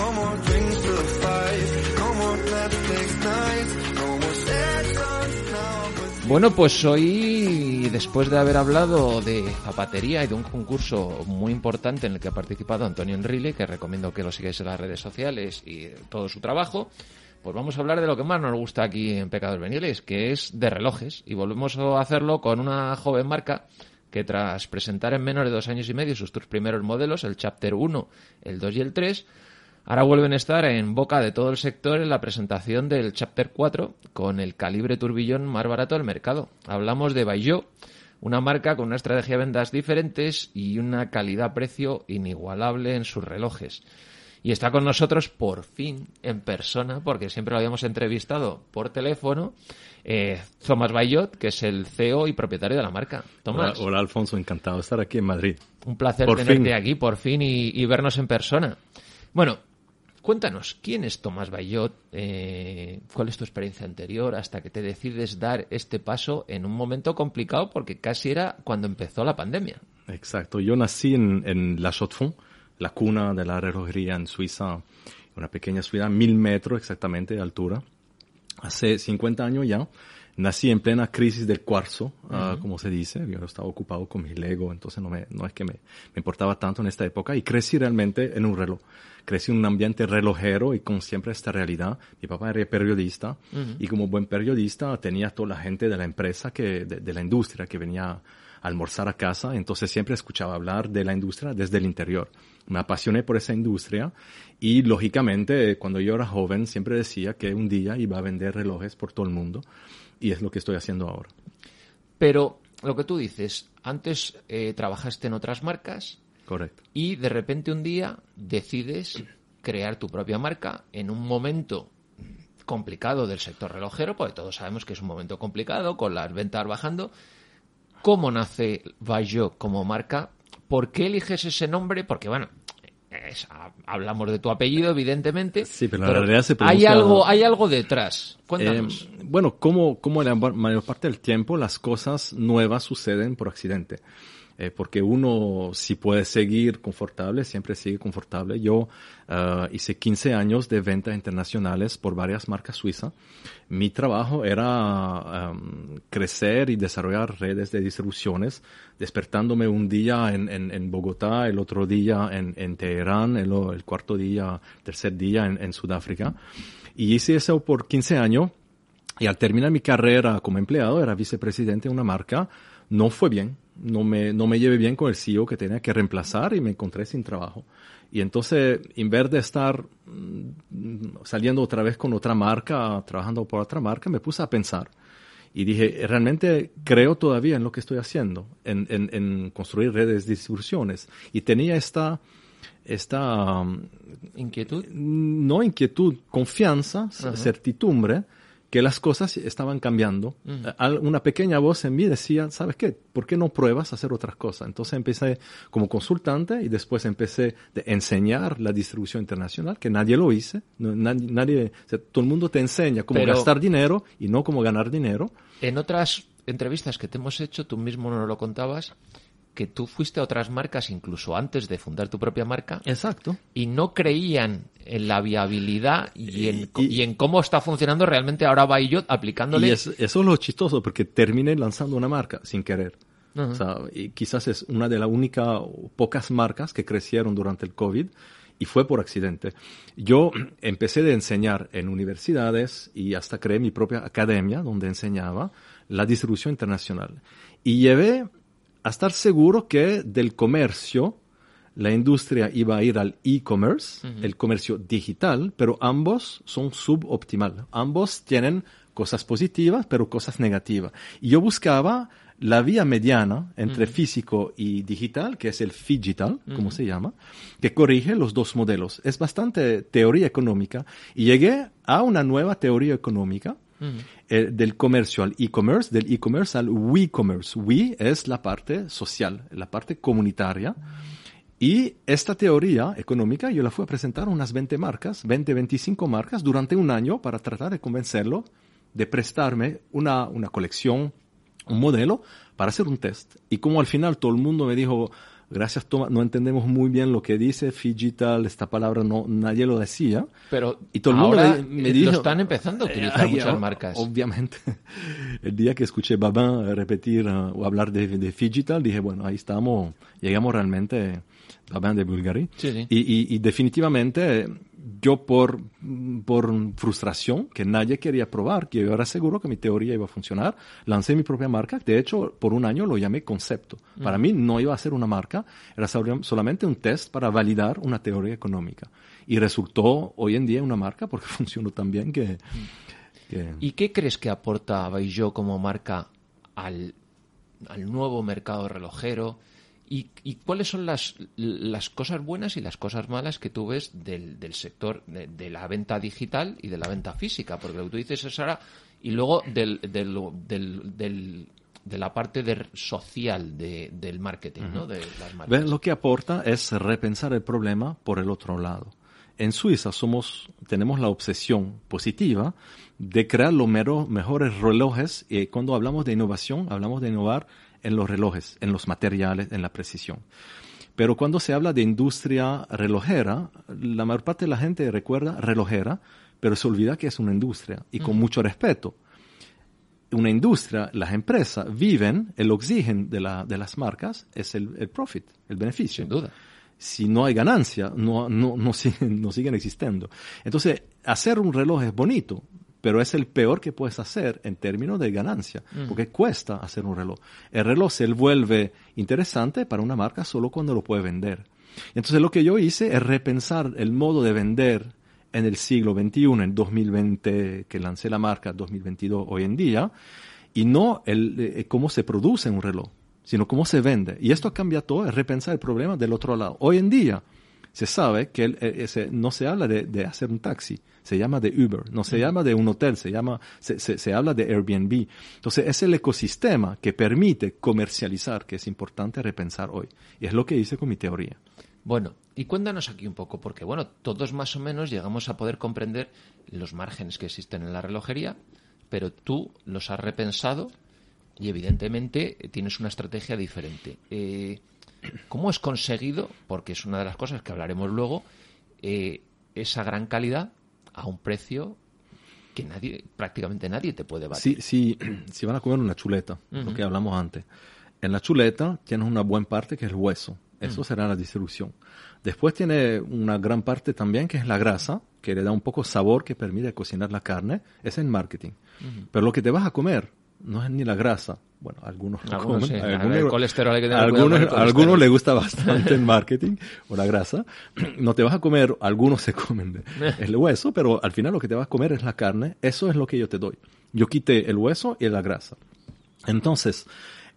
No more drinks till five, no more Netflix nights, no more sad songs now. Bueno, pues hoy, después de haber hablado de zapatería y de un concurso muy importante en el que ha participado Antonio Enrile, que recomiendo que lo sigáis en las redes sociales y todo su trabajo, pues vamos a hablar de lo que más nos gusta aquí en Pecados Veniales, que es de relojes. Y volvemos a hacerlo con una joven marca que tras presentar en menos de dos años y medio sus tres primeros modelos, el Chapter 1, el 2 y el 3, Ahora vuelven a estar en boca de todo el sector en la presentación del Chapter 4 con el calibre turbillón más barato del mercado. Hablamos de Baillot, una marca con una estrategia de ventas diferentes y una calidad-precio inigualable en sus relojes. Y está con nosotros por fin en persona, porque siempre lo habíamos entrevistado por teléfono, eh, Thomas Bayot, que es el CEO y propietario de la marca. Hola, Tomás, hola, Alfonso, encantado de estar aquí en Madrid. un placer por tenerte fin. aquí por fin y, y vernos en persona. Bueno, cuéntanos, ¿quién es Tomás Bayot? Eh, ¿Cuál es tu experiencia anterior hasta que te decides dar este paso en un momento complicado porque casi era cuando empezó la pandemia? Exacto. Yo nací en, en La Chaux-de-Fonds, la cuna de la relojería en Suiza, una pequeña ciudad, mil metros exactamente de altura. Hace 50 años ya. Nací en plena crisis del cuarzo, ah, como se dice. Yo estaba ocupado con mi Lego, entonces no, me, no es que me, me importaba tanto en esta época. Y crecí realmente en un reloj. Crecí en un ambiente relojero y con siempre esta realidad. Mi papá era periodista y como buen periodista tenía toda la gente de la empresa, que, de, de la industria que venía almorzar a casa. Entonces siempre escuchaba hablar de la industria desde el interior. Me apasioné por esa industria y lógicamente cuando yo era joven siempre decía que un día iba a vender relojes por todo el mundo y es lo que estoy haciendo ahora. Pero lo que tú dices, antes eh, trabajaste en otras marcas Correcto. y de repente un día decides crear tu propia marca en un momento complicado del sector relojero, porque todos sabemos que es un momento complicado, con las ventas bajando. ¿Cómo nace Bayo como marca? ¿Por qué eliges ese nombre? Porque, bueno, es- ha- hablamos de tu apellido, evidentemente. Sí, pero la realidad se hay algo, hay algo detrás. Cuéntanos. Eh, bueno, como, como la ma- mayor parte del tiempo las cosas nuevas suceden por accidente. Eh, porque uno, si puede seguir confortable, siempre sigue confortable. Yo ah, hice 15 años de ventas internacionales por varias marcas suizas. Mi trabajo era am, crecer y desarrollar redes de distribuciones, despertándome un día en, en, en Bogotá, el otro día en, en Teherán, el, el cuarto día, tercer día en, en Sudáfrica. Y hice eso por 15 años. Y al terminar mi carrera como empleado, era vicepresidente de una marca, no fue bien, no me, no me llevé bien con el CEO que tenía que reemplazar y me encontré sin trabajo. Y entonces, en vez de estar mm, saliendo otra vez con otra marca, trabajando por otra marca, me puse a pensar. Y dije, realmente creo todavía en lo que estoy haciendo, en, en, en construir redes de distribuciones. Y tenía esta, esta, um, ¿Inquietud? no inquietud, confianza, certidumbre que las cosas estaban cambiando. Una pequeña voz en mí decía, ¿sabes qué? ¿Por qué no pruebas a hacer otras cosas? Entonces empecé como consultante y después empecé de enseñar la distribución internacional, que nadie lo hice. No- nadie, nadie- o sea, todo el mundo te enseña cómo Pero- gastar dinero y no cómo ganar dinero. En otras entrevistas que te hemos hecho, tú mismo nos lo contabas, que tú fuiste a otras marcas incluso antes de fundar tu propia marca Exacto. y no creían en la viabilidad y en, Y- y en cómo está funcionando realmente ahora Baillot aplicándole. Y es- eso es lo chistoso, porque terminé lanzando una marca sin querer. Ajá. O sea, y quizás es una de las únicas o pocas marcas que crecieron durante el COVID y fue por accidente. Yo empecé de enseñar en universidades y hasta creé mi propia academia donde enseñaba la distribución internacional. Y llevé a estar seguro que del comercio la industria iba a ir al e-commerce, el comercio digital, pero ambos son suboptimal. Ambos tienen cosas positivas, pero cosas negativas. Y yo buscaba la vía mediana entre físico y digital, que es el digital, como se llama, que corrige los dos modelos. Es bastante teoría económica y llegué a una nueva teoría económica eh, del comercio al e-commerce, del e-commerce al we-commerce. We es la parte social, la parte comunitaria. Y esta teoría económica yo la fui a presentar a unas 20 marcas, 20, 25 marcas durante un año para tratar de convencerlo de prestarme una, una colección, un modelo para hacer un test. Y como al final todo el mundo me dijo, gracias Toma, no entendemos muy bien lo que dice digital, esta palabra no, nadie lo decía. Pero Y todo el mundo ahora me- me eh, dijo- lo están empezando a utilizar muchas marcas. Obviamente. El día que escuché Babin repetir uh, o hablar de, de digital, dije, bueno, ahí estamos, llegamos realmente Babin de Bulgari. Sí, sí. Y, y- y definitivamente yo por, por frustración, que nadie quería probar, que yo era seguro que mi teoría iba a funcionar, lancé mi propia marca. De hecho, por un año lo llamé concepto. Para mí no iba a ser una marca, era sol- solamente un test para validar una teoría económica. Y resultó hoy en día una marca porque funcionó tan bien que... que- ¿Y qué crees que aporta Baillot como marca al, al nuevo mercado relojero? ¿Y, y cuáles son las, las cosas buenas y las cosas malas que tú ves del, del sector de, de la venta digital y de la venta física? Porque lo que tú dices es ahora, y luego del, del, de la parte de- social de- del marketing, ¿no? De las marcas. Lo que aporta es repensar el problema por el otro lado. En Suiza somos, tenemos la obsesión positiva de crear los mero- mejores relojes y cuando hablamos de innovación hablamos de innovar en los relojes, en los materiales, en la precisión. Pero cuando se habla de industria relojera, la mayor parte de la gente recuerda relojera, pero se olvida que es una industria y con mucho respeto una industria, las empresas viven, el oxígeno de, la, de las marcas es el, el profit, el beneficio. Sin duda. Si no hay ganancia, no, no, no, siguen, no siguen existiendo. Entonces, hacer un reloj es bonito, pero es el peor que puedes hacer en términos de ganancia, porque cuesta hacer un reloj. El reloj se vuelve interesante para una marca solo cuando lo puede vender. Entonces, lo que yo hice es repensar el modo de vender en el siglo XXI, en 2020, que lancé la marca 2022 hoy en día, y no el, eh, cómo se produce un reloj, sino cómo se vende. Y esto cambia todo, es repensar el problema del otro lado. Hoy en día, se sabe que el- e- ese- no se habla de, de hacer un taxi, se llama de Uber, no se llama de un hotel, se llama, se, se- se habla de Airbnb. Entonces es el ecosistema que permite comercializar que es importante repensar hoy. Y es lo que hice con mi teoría. Bueno, y cuéntanos aquí un poco, porque bueno, todos más o menos llegamos a poder comprender los márgenes que existen en la relojería, pero tú los has repensado y evidentemente eh, tienes una estrategia diferente. Eh, ¿Cómo has conseguido, porque es una de las cosas que hablaremos luego, eh, esa gran calidad a un precio que nadie, prácticamente nadie te puede batir? Si, si, si van a comer una chuleta, lo que hablamos antes, en la chuleta tienes una buena parte que es el hueso. Eso será la distribución. Después tiene una gran parte también que es la grasa, que le da un poco sabor que permite cocinar la carne. Es el marketing. Pero lo que te vas a comer no es ni la grasa. Bueno, algunos Algunos comen, sí, algunos- el colesterol hay que tener cuidado con algunos, el colesterol. algunos le gusta bastante el marketing o la grasa. No te vas a comer, algunos se comen el hueso, pero al final lo que te vas a comer es la carne. Eso es lo que yo te doy. Yo quité el hueso y la grasa. Entonces,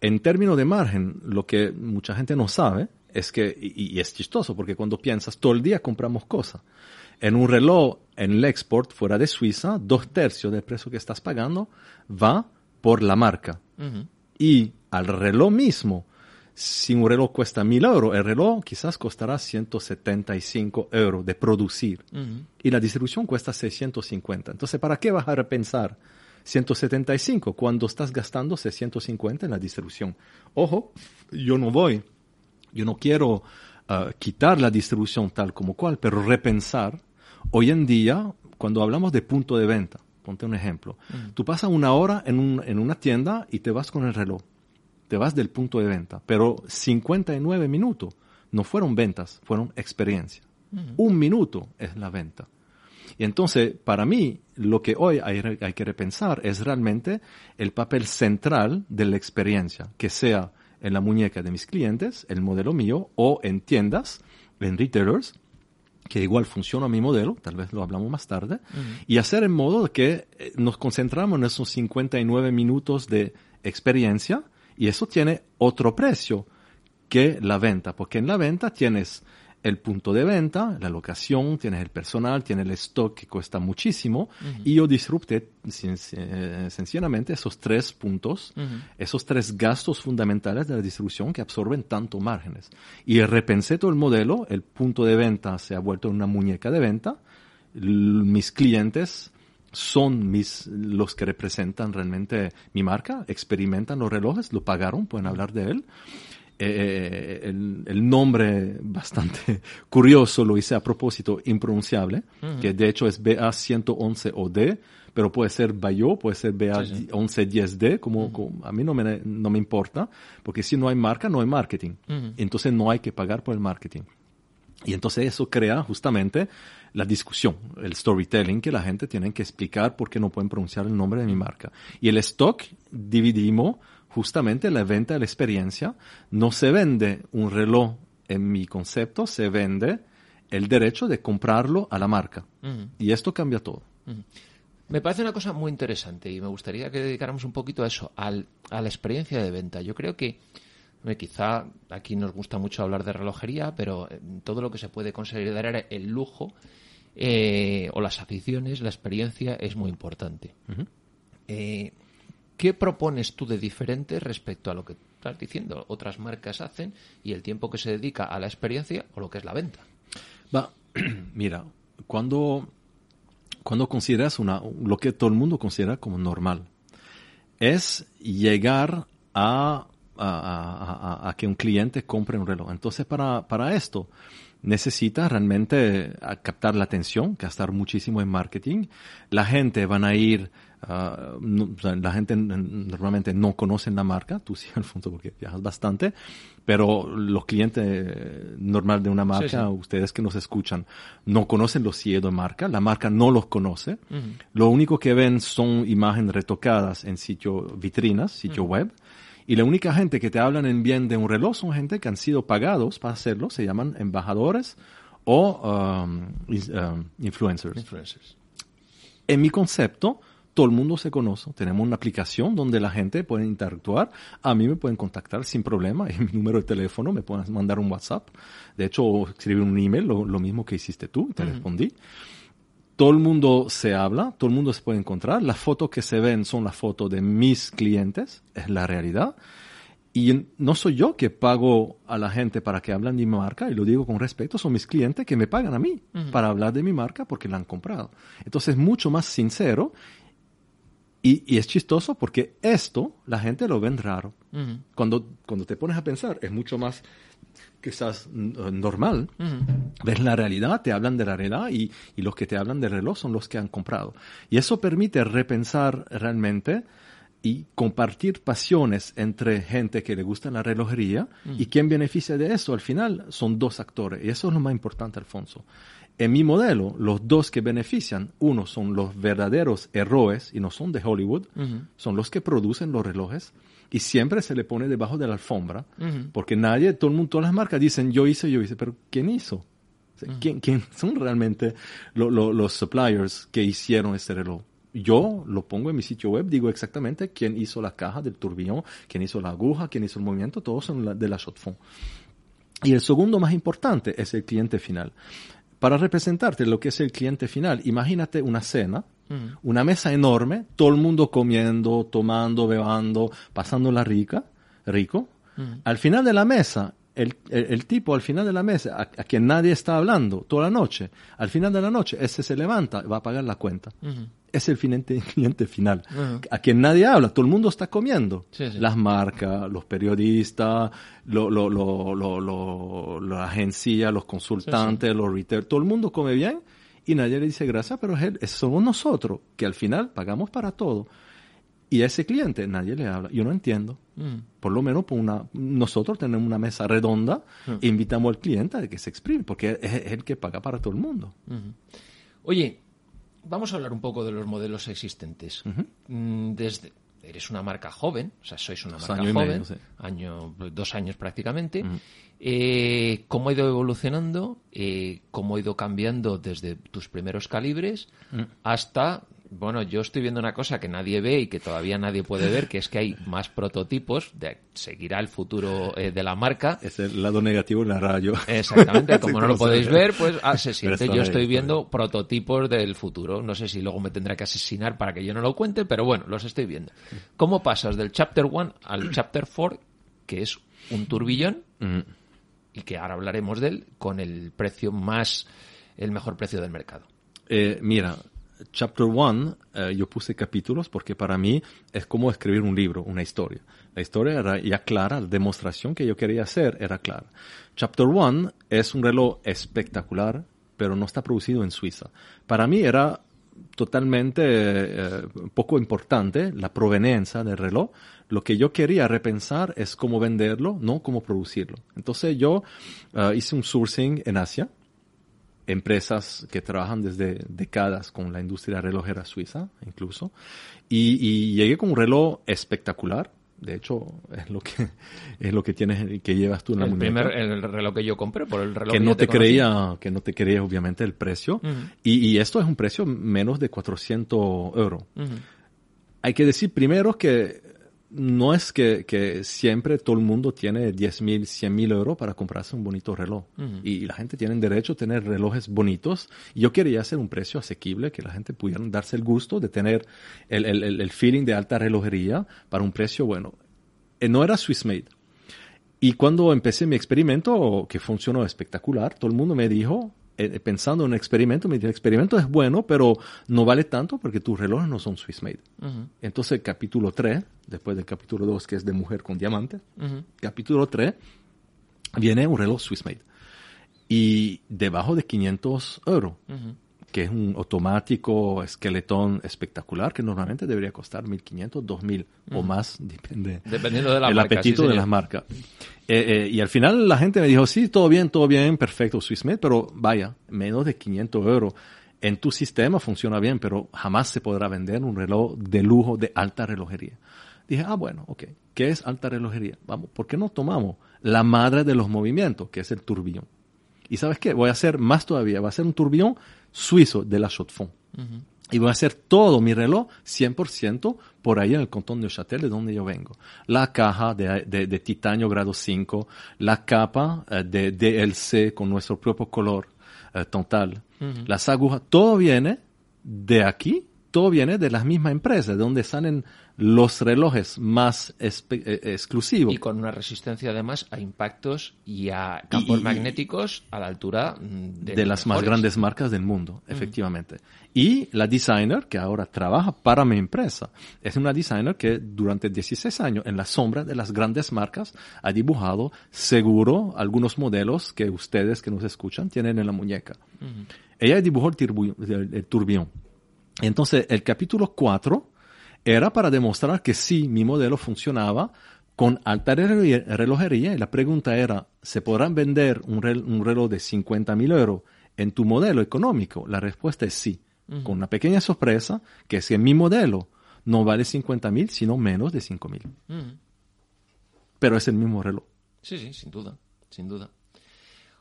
en términos de margen, lo que mucha gente no sabe es que, y, y es chistoso, porque cuando piensas, todo el día compramos cosas. En un reloj, en el export fuera de Suiza, dos tercios del precio que estás pagando va por la marca. Y al reloj mismo, si un reloj cuesta mil euros, el reloj quizás costará 175 euros de producir. Y la distribución cuesta 650. Entonces, ¿para qué vas a repensar 175 cuando estás gastando 650 en la distribución? Ojo, yo no voy, yo no quiero ah, quitar la distribución tal como cual, pero repensar. Hoy en día, cuando hablamos de punto de venta, ponte un ejemplo, tú pasas una hora en, un- en una tienda y te vas con el reloj te vas del punto de venta, pero 59 minutos no fueron ventas, fueron experiencia. Un minuto es la venta. Y entonces, para mí, lo que hoy hay, hay que repensar es realmente el papel central de la experiencia, que sea en la muñeca de mis clientes, el modelo mío, o en tiendas, en retailers, que igual funciona mi modelo, tal vez lo hablamos más tarde, y hacer en modo que eh, nos concentramos en esos 59 minutos de experiencia y eso tiene otro precio que la venta, porque en la venta tienes el punto de venta, la locación, tienes el personal, tienes el stock que cuesta muchísimo y yo disrupté eh, sencillamente esos tres puntos, esos tres gastos fundamentales de la distribución que absorben tanto márgenes. Y repensé todo el modelo, el punto de venta se ha vuelto una muñeca de venta, mis clientes son mis, los que representan realmente mi marca, experimentan los relojes, lo pagaron, pueden hablar de él. Eh, el, el nombre bastante curioso lo hice a propósito impronunciable, que de hecho es BA111OD, pero puede ser Bayo, puede ser BA1110D, como, como- a mí no me, no me importa, porque si no hay marca, no hay marketing. Entonces no hay que pagar por el marketing. Y entonces eso crea justamente la discusión, el storytelling, que la gente tiene que explicar por qué no pueden pronunciar el nombre de mi marca. Y el stock dividimos justamente la venta de la experiencia. No se vende un reloj en mi concepto, se vende el derecho de comprarlo a la marca. Y esto cambia todo. Me parece una cosa muy interesante y me gustaría que dedicáramos un poquito a eso, al- a la experiencia de venta. Yo creo que quizá aquí nos gusta mucho hablar de relojería, pero en todo lo que se puede considerar el lujo eh, o las aficiones, la experiencia es muy importante. Eh, ¿Qué propones tú de diferente respecto a lo que estás diciendo? Otras marcas hacen y el tiempo que se dedica a la experiencia o lo que es la venta. Mira, cuando, cuando consideras una, lo que todo el mundo considera como normal, es llegar a, a, que un cliente compre un reloj. Entonces, para, para esto, necesita realmente a captar la atención, gastar muchísimo en marketing. La gente van a ir, ah, no- o sea, la gente normalmente no conocen la marca, tú sí, Alfonso, porque viajas bastante, pero los clientes eh, normal de una marca, sí. ustedes que nos escuchan, no conocen los CEO de marca, la marca no los conoce. Lo único que ven son imágenes retocadas en sitio vitrinas, sitio web. Y la única gente que te hablan en bien de un reloj son gente que han sido pagados para hacerlo, se llaman embajadores o um, is- um, influencers. Influencers. En mi concepto, todo el mundo se conoce. Tenemos una aplicación donde la gente puede interactuar. A mí me pueden contactar sin problema. En mi número de teléfono me pueden mandar un WhatsApp. De hecho, escribir un email, lo, lo mismo que hiciste tú, te respondí. Todo el mundo se habla, todo el mundo se puede encontrar. Las fotos que se ven son las fotos de mis clientes, es la realidad. Y no soy yo que pago a la gente para que hablen de mi marca, y lo digo con respeto, son mis clientes que me pagan a mí para hablar de mi marca porque la han comprado. Entonces es mucho más sincero y, y es chistoso porque esto la gente lo ven raro. cuando, cuando te pones a pensar, es mucho más quizás normal. Ves la realidad, te hablan de la realidad y, y los que te hablan del reloj son los que han comprado. Y eso permite repensar realmente y compartir pasiones entre gente que le gusta la relojería y quien beneficia de eso al final son dos actores. Y eso es lo más importante, Alfonso. En mi modelo, los dos que benefician, uno son los verdaderos héroes y no son de Hollywood, son los que producen los relojes y siempre se le pone debajo de la alfombra porque nadie, todo el mundo, todas las marcas dicen yo hice, yo hice, pero ¿quién hizo? ¿Quién, quién son realmente lo- lo- los suppliers que hicieron este reloj? Yo lo pongo en mi sitio web, digo exactamente quién hizo la caja del turbillón, quién hizo la aguja, quién hizo el movimiento, todos son de la Shotfon. Y el segundo más importante es el cliente final. Para representarte lo que es el cliente final, imagínate una cena, una mesa enorme, todo el mundo comiendo, tomando, bebando, pasándola rica, rico. Al final de la mesa, el, el- el tipo al final de la mesa, a, a quien nadie está hablando toda la noche, al final de la noche, ese se levanta y va a pagar la cuenta. Es el cliente, cliente final. A quien nadie habla, todo el mundo está comiendo. Sí, sí. Las marcas, los periodistas, lo, lo, lo, lo, lo- la agencia, los consultantes, los retail, todo el mundo come bien y nadie le dice gracias, pero es él, es- somos nosotros que al final pagamos para todo. Y a ese cliente nadie le habla. Yo no entiendo. Por lo menos por una, nosotros tenemos una mesa redonda e invitamos al cliente a que se exprime, porque es, es el que paga para todo el mundo. Oye, vamos a hablar un poco de los modelos existentes. Mm, Desde eres una marca joven, o sea, sois una marca año joven, medio, sí. año, dos años prácticamente. Eh, ¿Cómo ha ido evolucionando? Eh, ¿Cómo ha ido cambiando desde tus primeros calibres hasta, bueno, yo estoy viendo una cosa que nadie ve y que todavía nadie puede ver, que es que hay más prototipos, de, seguirá el futuro eh, de la marca. Es el lado negativo de la radio. Exactamente, como no lo podéis ver, pues ah, se siente. Yo estoy viendo prototipos del futuro. No sé si luego me tendrá que asesinar para que yo no lo cuente, pero bueno, los estoy viendo. ¿Cómo pasas del Chapter 1 al Chapter 4, que es un turbillón, y que ahora hablaremos de él, con el precio más, el mejor precio del mercado? Eh, mira, Chapter 1, yo puse capítulos porque para mí es como escribir un libro, una historia. La historia era ya clara, la demostración que yo quería hacer era clara. Chapter 1 es un reloj espectacular, pero no está producido en Suiza. Para mí era totalmente eh, poco importante la proveniencia del reloj. Lo que yo quería repensar es cómo venderlo, no cómo producirlo. Entonces yo eh, hice un sourcing en Asia, empresas que trabajan desde décadas con la industria relojera suiza, incluso, y, y llegué con un reloj espectacular. De hecho, es lo que es lo que tienes que llevas tú en la El muñeca primer el reloj que yo compré por el reloj que yo no te conocí. creía, que no te creía obviamente el precio. y, y esto es un precio menos de 400 euros. Hay que decir primero que no es que, que siempre todo el mundo tiene 10 mil, 100 mil euros para comprarse un bonito reloj. Y la gente tiene derecho a tener relojes bonitos. Yo quería hacer un precio asequible, que la gente pudiera darse el gusto de tener el, el, el- el feeling de alta relojería para un precio bueno. Eh, no era Swiss made. Y cuando empecé mi experimento, que funcionó espectacular, todo el mundo me dijo, eh, pensando en un experimento, me dijo, el experimento es bueno, pero no vale tanto porque tus relojes no son Swiss made. Entonces, capítulo 3, después del capítulo 2, que es de mujer con diamante, capítulo 3, viene un reloj Swiss made. Y debajo de 500 euros, que es un automático esqueletón espectacular que normalmente debería costar 1500, 2000 o más, depende Dependiendo de la el marca, apetito sí, de las marcas. Eh, eh, y al final la gente me dijo, sí, todo bien, todo bien, perfecto, Swissmade, pero vaya, menos de 500 euros. En tu sistema funciona bien, pero jamás se podrá vender un reloj de lujo de alta relojería. Dije, ah, bueno, ok. ¿Qué es alta relojería? Vamos, ¿por qué no tomamos la madre de los movimientos, que es el turbillón? Y sabes qué? Voy a hacer más todavía. Va a ser un turbillón suizo de la Chaux-de-Fonds. y voy a hacer todo mi reloj 100% por ahí en el cantón de Neuchâtel, de donde yo vengo. La caja de, de- de titanio grado 5, la capa eh, de DLC con nuestro propio color eh, total, las agujas, todo viene de aquí, todo viene de la misma empresa, de donde salen los relojes más eh, exclusivos. Y con una resistencia además a impactos y a campos Y- magnéticos a la altura mm, de, de, las más mejores. grandes marcas del mundo, efectivamente. Y la designer que ahora trabaja para mi empresa es una designer que durante 16 años en la sombra de las grandes marcas ha dibujado seguro algunos modelos que ustedes que nos escuchan tienen en la muñeca. Ella dibujó el, turbi- el- el turbión. Entonces, el capítulo 4 era para demostrar que sí, mi modelo funcionaba con alta relo- relojería y la pregunta era, ¿se podrán vender un, rel- un reloj de 50 mil euros en tu modelo económico? La respuesta es sí, con una pequeña sorpresa, que es que mi modelo no vale 50 mil, sino menos de 5 mil. Pero es el mismo reloj. Sí, sí, sin duda, sin duda.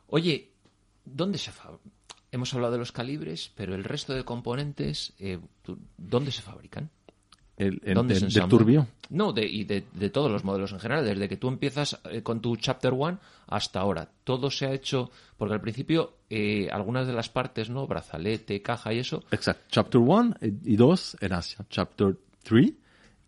Oye, ¿dónde se fa- Hemos hablado de los calibres, pero el resto de componentes, eh, ¿dónde se fabrican? El, el- ¿Dónde se ensamblan? turbión. No, de, y de, de todos los modelos en general, desde que tú empiezas eh, con tu Chapter One hasta ahora. Todo se ha hecho, porque al principio eh, algunas de las partes, ¿no? Brazalete, caja y eso, Exacto. Chapter 1 y 2 en Asia. Chapter 3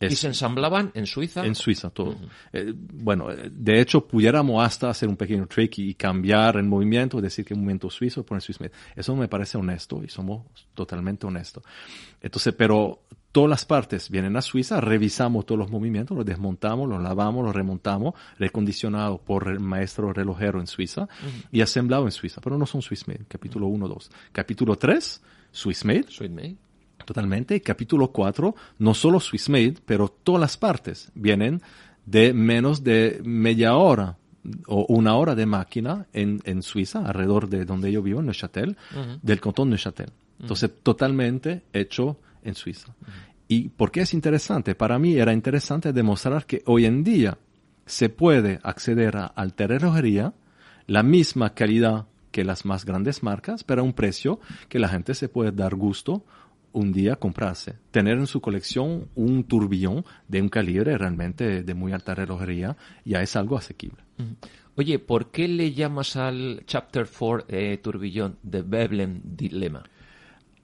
y se ensamblaban en Suiza. En Suiza, todo. Eh, bueno, eh, de hecho, pudiéramos hasta hacer un pequeño trick y, cambiar el movimiento, decir que un movimiento suizo, poner Swiss made. Eso me parece honesto y somos totalmente honestos. Entonces, pero todas las partes vienen a Suiza, revisamos todos los movimientos, los desmontamos, los lavamos, los remontamos, recondicionado por el maestro relojero en Suiza y asemblado en Suiza, pero no son Swiss made. Capítulo 1, 2. Capítulo 3, Swiss made. Sweet Made. Totalmente. Capítulo 4, no solo Swiss Made, pero todas las partes vienen de menos de media hora o una hora de máquina en, en Suiza, alrededor de donde yo vivo, en Neuchâtel, del cantón Neuchâtel. Entonces, totalmente hecho en Suiza. ¿Y por qué es interesante? Para mí era interesante demostrar que hoy en día se puede acceder a alta relojería, la misma calidad que las más grandes marcas, pero a un precio que la gente se puede dar gusto un día comprarse. Tener en su colección un turbillón de un calibre realmente de muy alta relojería ya es algo asequible. Oye, ¿por qué le llamas al Chapter 4 eh, turbillón de Veblen Dilemma?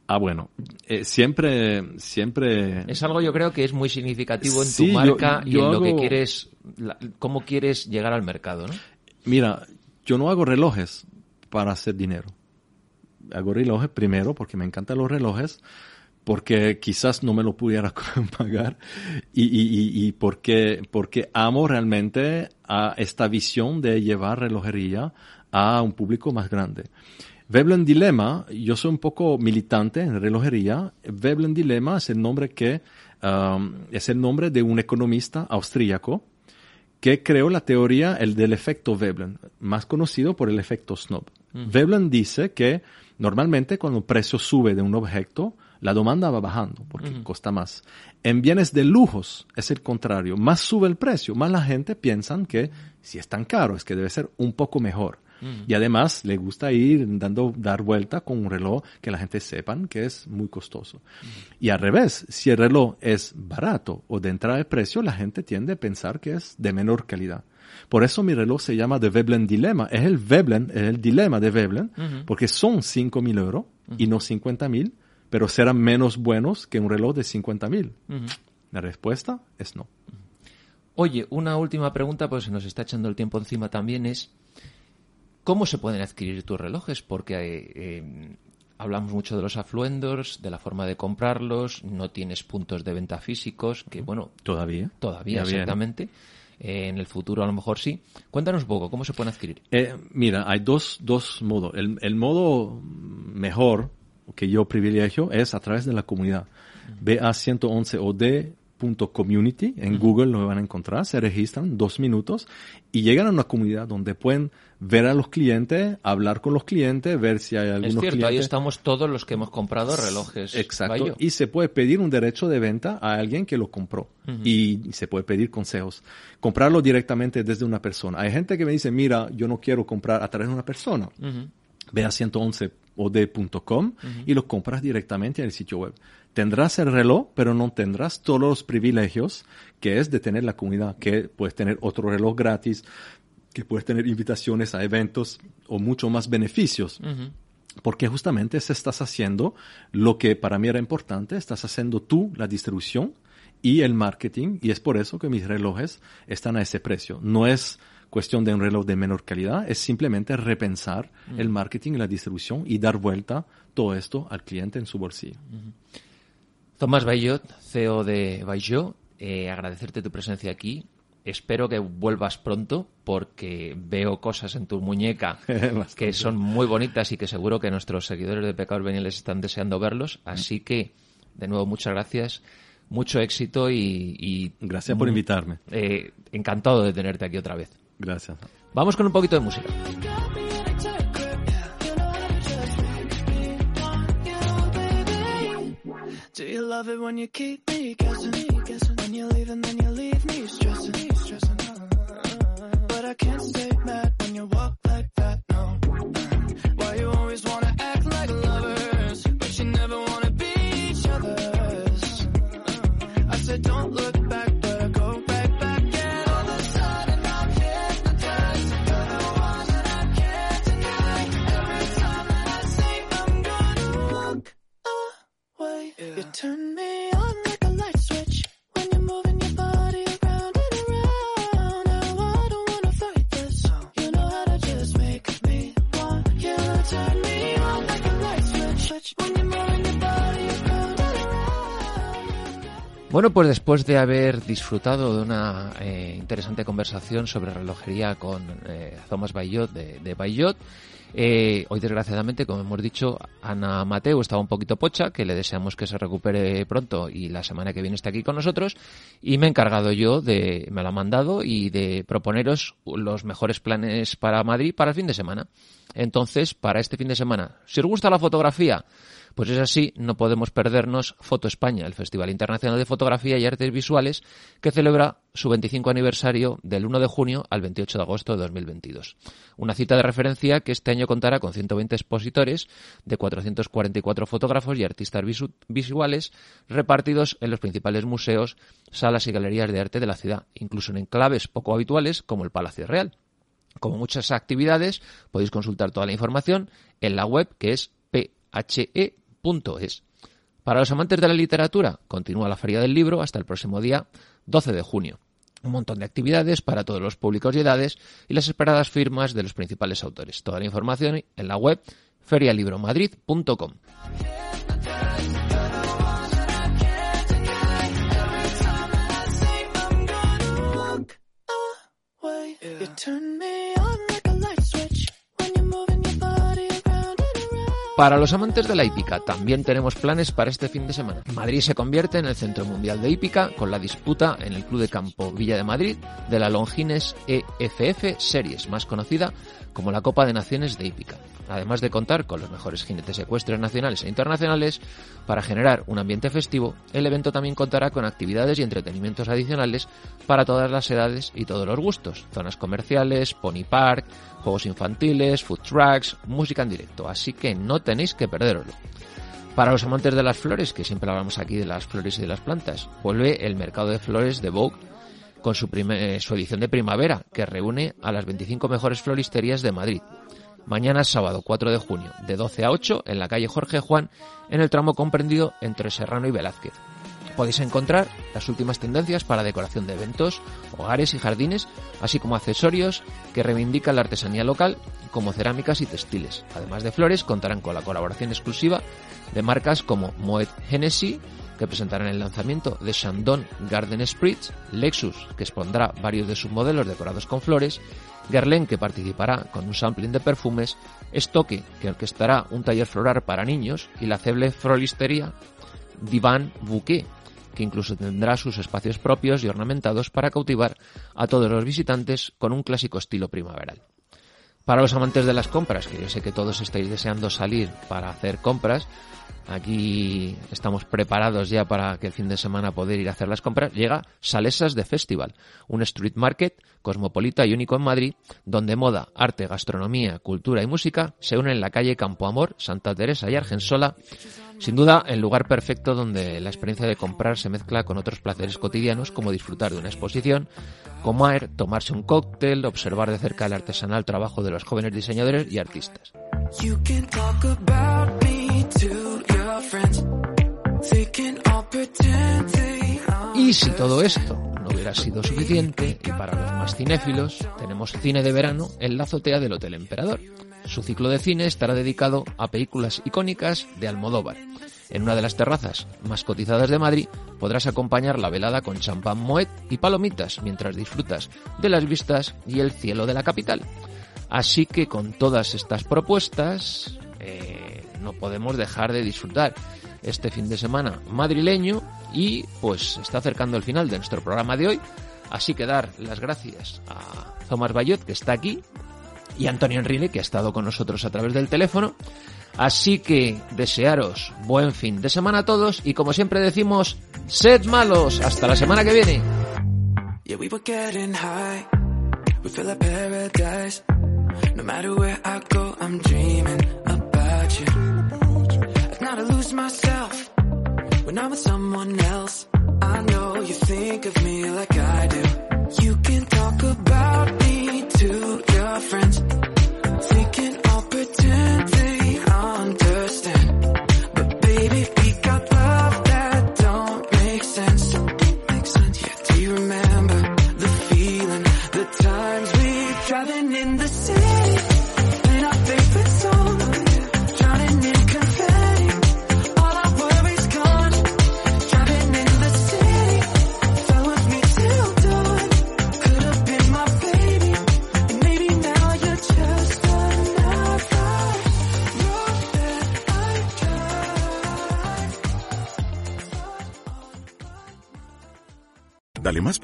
Ah, bueno, eh, siempre, siempre... Es algo yo creo que es muy significativo en Sí, tu yo- marca y en lo que quieres, la- cómo quieres llegar al mercado, ¿no? Mira, yo no hago relojes para hacer dinero. Hago relojes primero porque me encantan los relojes, porque quizás no me lo pudiera pagar y, y, y, y porque, porque amo realmente a esta visión de llevar relojería a un público más grande. Veblen Dilemma, yo soy un poco militante en relojería. Veblen Dilemma es el nombre que um, es el nombre de un economista austríaco que creó la teoría el del efecto Veblen, más conocido por el efecto Snob. Veblen dice que normalmente cuando el precio sube de un objeto, la demanda va bajando porque cuesta más. En bienes de lujos es el contrario, más sube el precio, más la gente piensa que si es tan caro es que debe ser un poco mejor. Y además le gusta ir dando, dar vuelta con un reloj que la gente sepan que es muy costoso. Y al revés, si el reloj es barato o de entrada de precio, la gente tiende a pensar que es de menor calidad. Por eso mi reloj se llama The Veblen Dilemma. Es el Veblen, es el dilema de Veblen, porque son 5 mil euros y no 50 mil, pero serán menos buenos que un reloj de 50 mil. La respuesta es no. Oye, una última pregunta, pues se nos está echando el tiempo encima también, es ¿cómo se pueden adquirir tus relojes? Porque eh, eh, hablamos mucho de los afluendors, de la forma de comprarlos, no tienes puntos de venta físicos, que bueno, Todavía. todavía exactamente, Eh, en el futuro a lo mejor sí. Cuéntanos un poco, ¿cómo se pueden adquirir? Eh, mira, hay dos, dos modos. El, el modo mejor que yo privilegio es a través de la comunidad. Ve a 111od.community, en Google lo van a encontrar, se registran dos minutos y llegan a una comunidad donde pueden ver a los clientes, hablar con los clientes, ver si hay algunos Es cierto, ahí estamos todos los que hemos comprado relojes. Exacto. Bayo. Y se puede pedir un derecho de venta a alguien que lo compró. Y se puede pedir consejos. Comprarlo directamente desde una persona. Hay gente que me dice, mira, yo no quiero comprar a través de una persona. Ve a 111od.com y lo compras directamente en el sitio web. tendrás el reloj, pero no tendrás todos los privilegios que es de tener la comunidad, que puedes tener otro reloj gratis, que puedes tener invitaciones a eventos o mucho más beneficios. Porque justamente se estás haciendo lo que para mí era importante, estás haciendo tú la distribución y el marketing, y es por eso que mis relojes están a ese precio. No es cuestión de un reloj de menor calidad, es simplemente repensar el marketing y la distribución y dar vuelta todo esto al cliente en su bolsillo. Tomás Bayot, CEO de Bayot, eh, agradecerte tu presencia aquí. Espero que vuelvas pronto porque veo cosas en tu muñeca que son muy bonitas y que seguro que nuestros seguidores de Pecados Veniales están deseando verlos. Así que, de nuevo, muchas gracias, mucho éxito y... gracias por invitarme. Eh, encantado de tenerte aquí otra vez. Gracias. Vamos con un poquito de música. Do you love it when you keep me guessing? When you leave and then you leave me stressing. But I can't stay mad when you walk like that, no. Why you always wanna Bueno, pues después de haber disfrutado de una eh, interesante conversación sobre relojería con eh, Thomas Bayot de, de Bayot, eh, hoy desgraciadamente, como hemos dicho, Ana Mateo estaba un poquito pocha, que le deseamos que se recupere pronto y la semana que viene esté aquí con nosotros, y me he encargado yo de, me lo ha mandado y de proponeros los mejores planes para Madrid para el fin de semana. Entonces, para este fin de semana, si os gusta la fotografía, pues es así, no podemos perdernos Foto España, el Festival Internacional de Fotografía y Artes Visuales, que celebra su 25 aniversario del 1 de junio al 28 de agosto de 2022. Una cita de referencia que este año contará con 120 expositores de 444 fotógrafos y artistas visu- visuales repartidos en los principales museos, salas y galerías de arte de la ciudad, incluso en enclaves poco habituales como el Palacio Real. Como muchas actividades, podéis consultar toda la información en la web que es phe.es. Para los amantes de la literatura, continúa la Feria del Libro hasta el próximo día 12 de junio. Un montón de actividades para todos los públicos y edades y las esperadas firmas de los principales autores. Toda la información en la web ferialibromadrid.com. Way. You turn Para los amantes de la hípica, también tenemos planes para este fin de semana. Madrid se convierte en el Centro Mundial de Hípica con la disputa en el Club de Campo Villa de Madrid de la Longines EFF Series, más conocida como la Copa de Naciones de Hípica. Además de contar con los mejores jinetes ecuestres nacionales e internacionales, para generar un ambiente festivo, el evento también contará con actividades y entretenimientos adicionales para todas las edades y todos los gustos. Zonas comerciales, pony park, juegos infantiles, food trucks, música en directo. Así que no tenéis que perderoslo. Para los amantes de las flores, que siempre hablamos aquí de las flores y de las plantas, vuelve el mercado de flores de Vogue con su, primer- su edición de primavera, que reúne a las 25 mejores floristerías de Madrid. Mañana sábado 4 de junio, de 12 a 8, en la calle Jorge Juan, en el tramo comprendido entre Serrano y Velázquez. Podéis encontrar las últimas tendencias para decoración de eventos, hogares y jardines, así como accesorios que reivindican la artesanía local, como cerámicas y textiles. Además de flores, contarán con la colaboración exclusiva de marcas como Moet Hennessy, que presentarán el lanzamiento de Chandon Garden Spritz, Lexus, que expondrá varios de sus modelos decorados con flores, Guerlain, que participará con un sampling de perfumes, Stoke, que orquestará un taller floral para niños, y la ceble floristería Divan Bouquet, que incluso tendrá sus espacios propios y ornamentados para cautivar a todos los visitantes con un clásico estilo primaveral. Para los amantes de las compras, que yo sé que todos estáis deseando salir para hacer compras, aquí estamos preparados ya para que el fin de semana poder ir a hacer las compras, llega Salesas de Festival, un street market cosmopolita y único en Madrid, donde moda, arte, gastronomía, cultura y música se unen en la calle Campo Amor, Santa Teresa y Argensola Sin duda, el lugar perfecto donde la experiencia de comprar se mezcla con otros placeres cotidianos como disfrutar de una exposición, comer, tomarse un cóctel, observar de cerca el artesanal trabajo de los jóvenes diseñadores y artistas. Y si todo esto no hubiera sido suficiente, y para los más cinéfilos, tenemos cine de verano en la azotea del Hotel Emperador. Su ciclo de cine estará dedicado a películas icónicas de Almodóvar. En una de las terrazas más cotizadas de Madrid podrás acompañar la velada con champán moet y palomitas mientras disfrutas de las vistas y el cielo de la capital. Así que con todas estas propuestas eh, no podemos dejar de disfrutar este fin de semana madrileño y pues está acercando el final de nuestro programa de hoy. Así que dar las gracias a Tomás Bayot que está aquí y Antonio Enrile que ha estado con nosotros a través del teléfono. Así que desearos buen fin de semana a todos y como siempre decimos, sed malos. Hasta la semana que viene. Night lose myself when I'm with someone else. I know you think of me like I do. You can talk about me to your friends.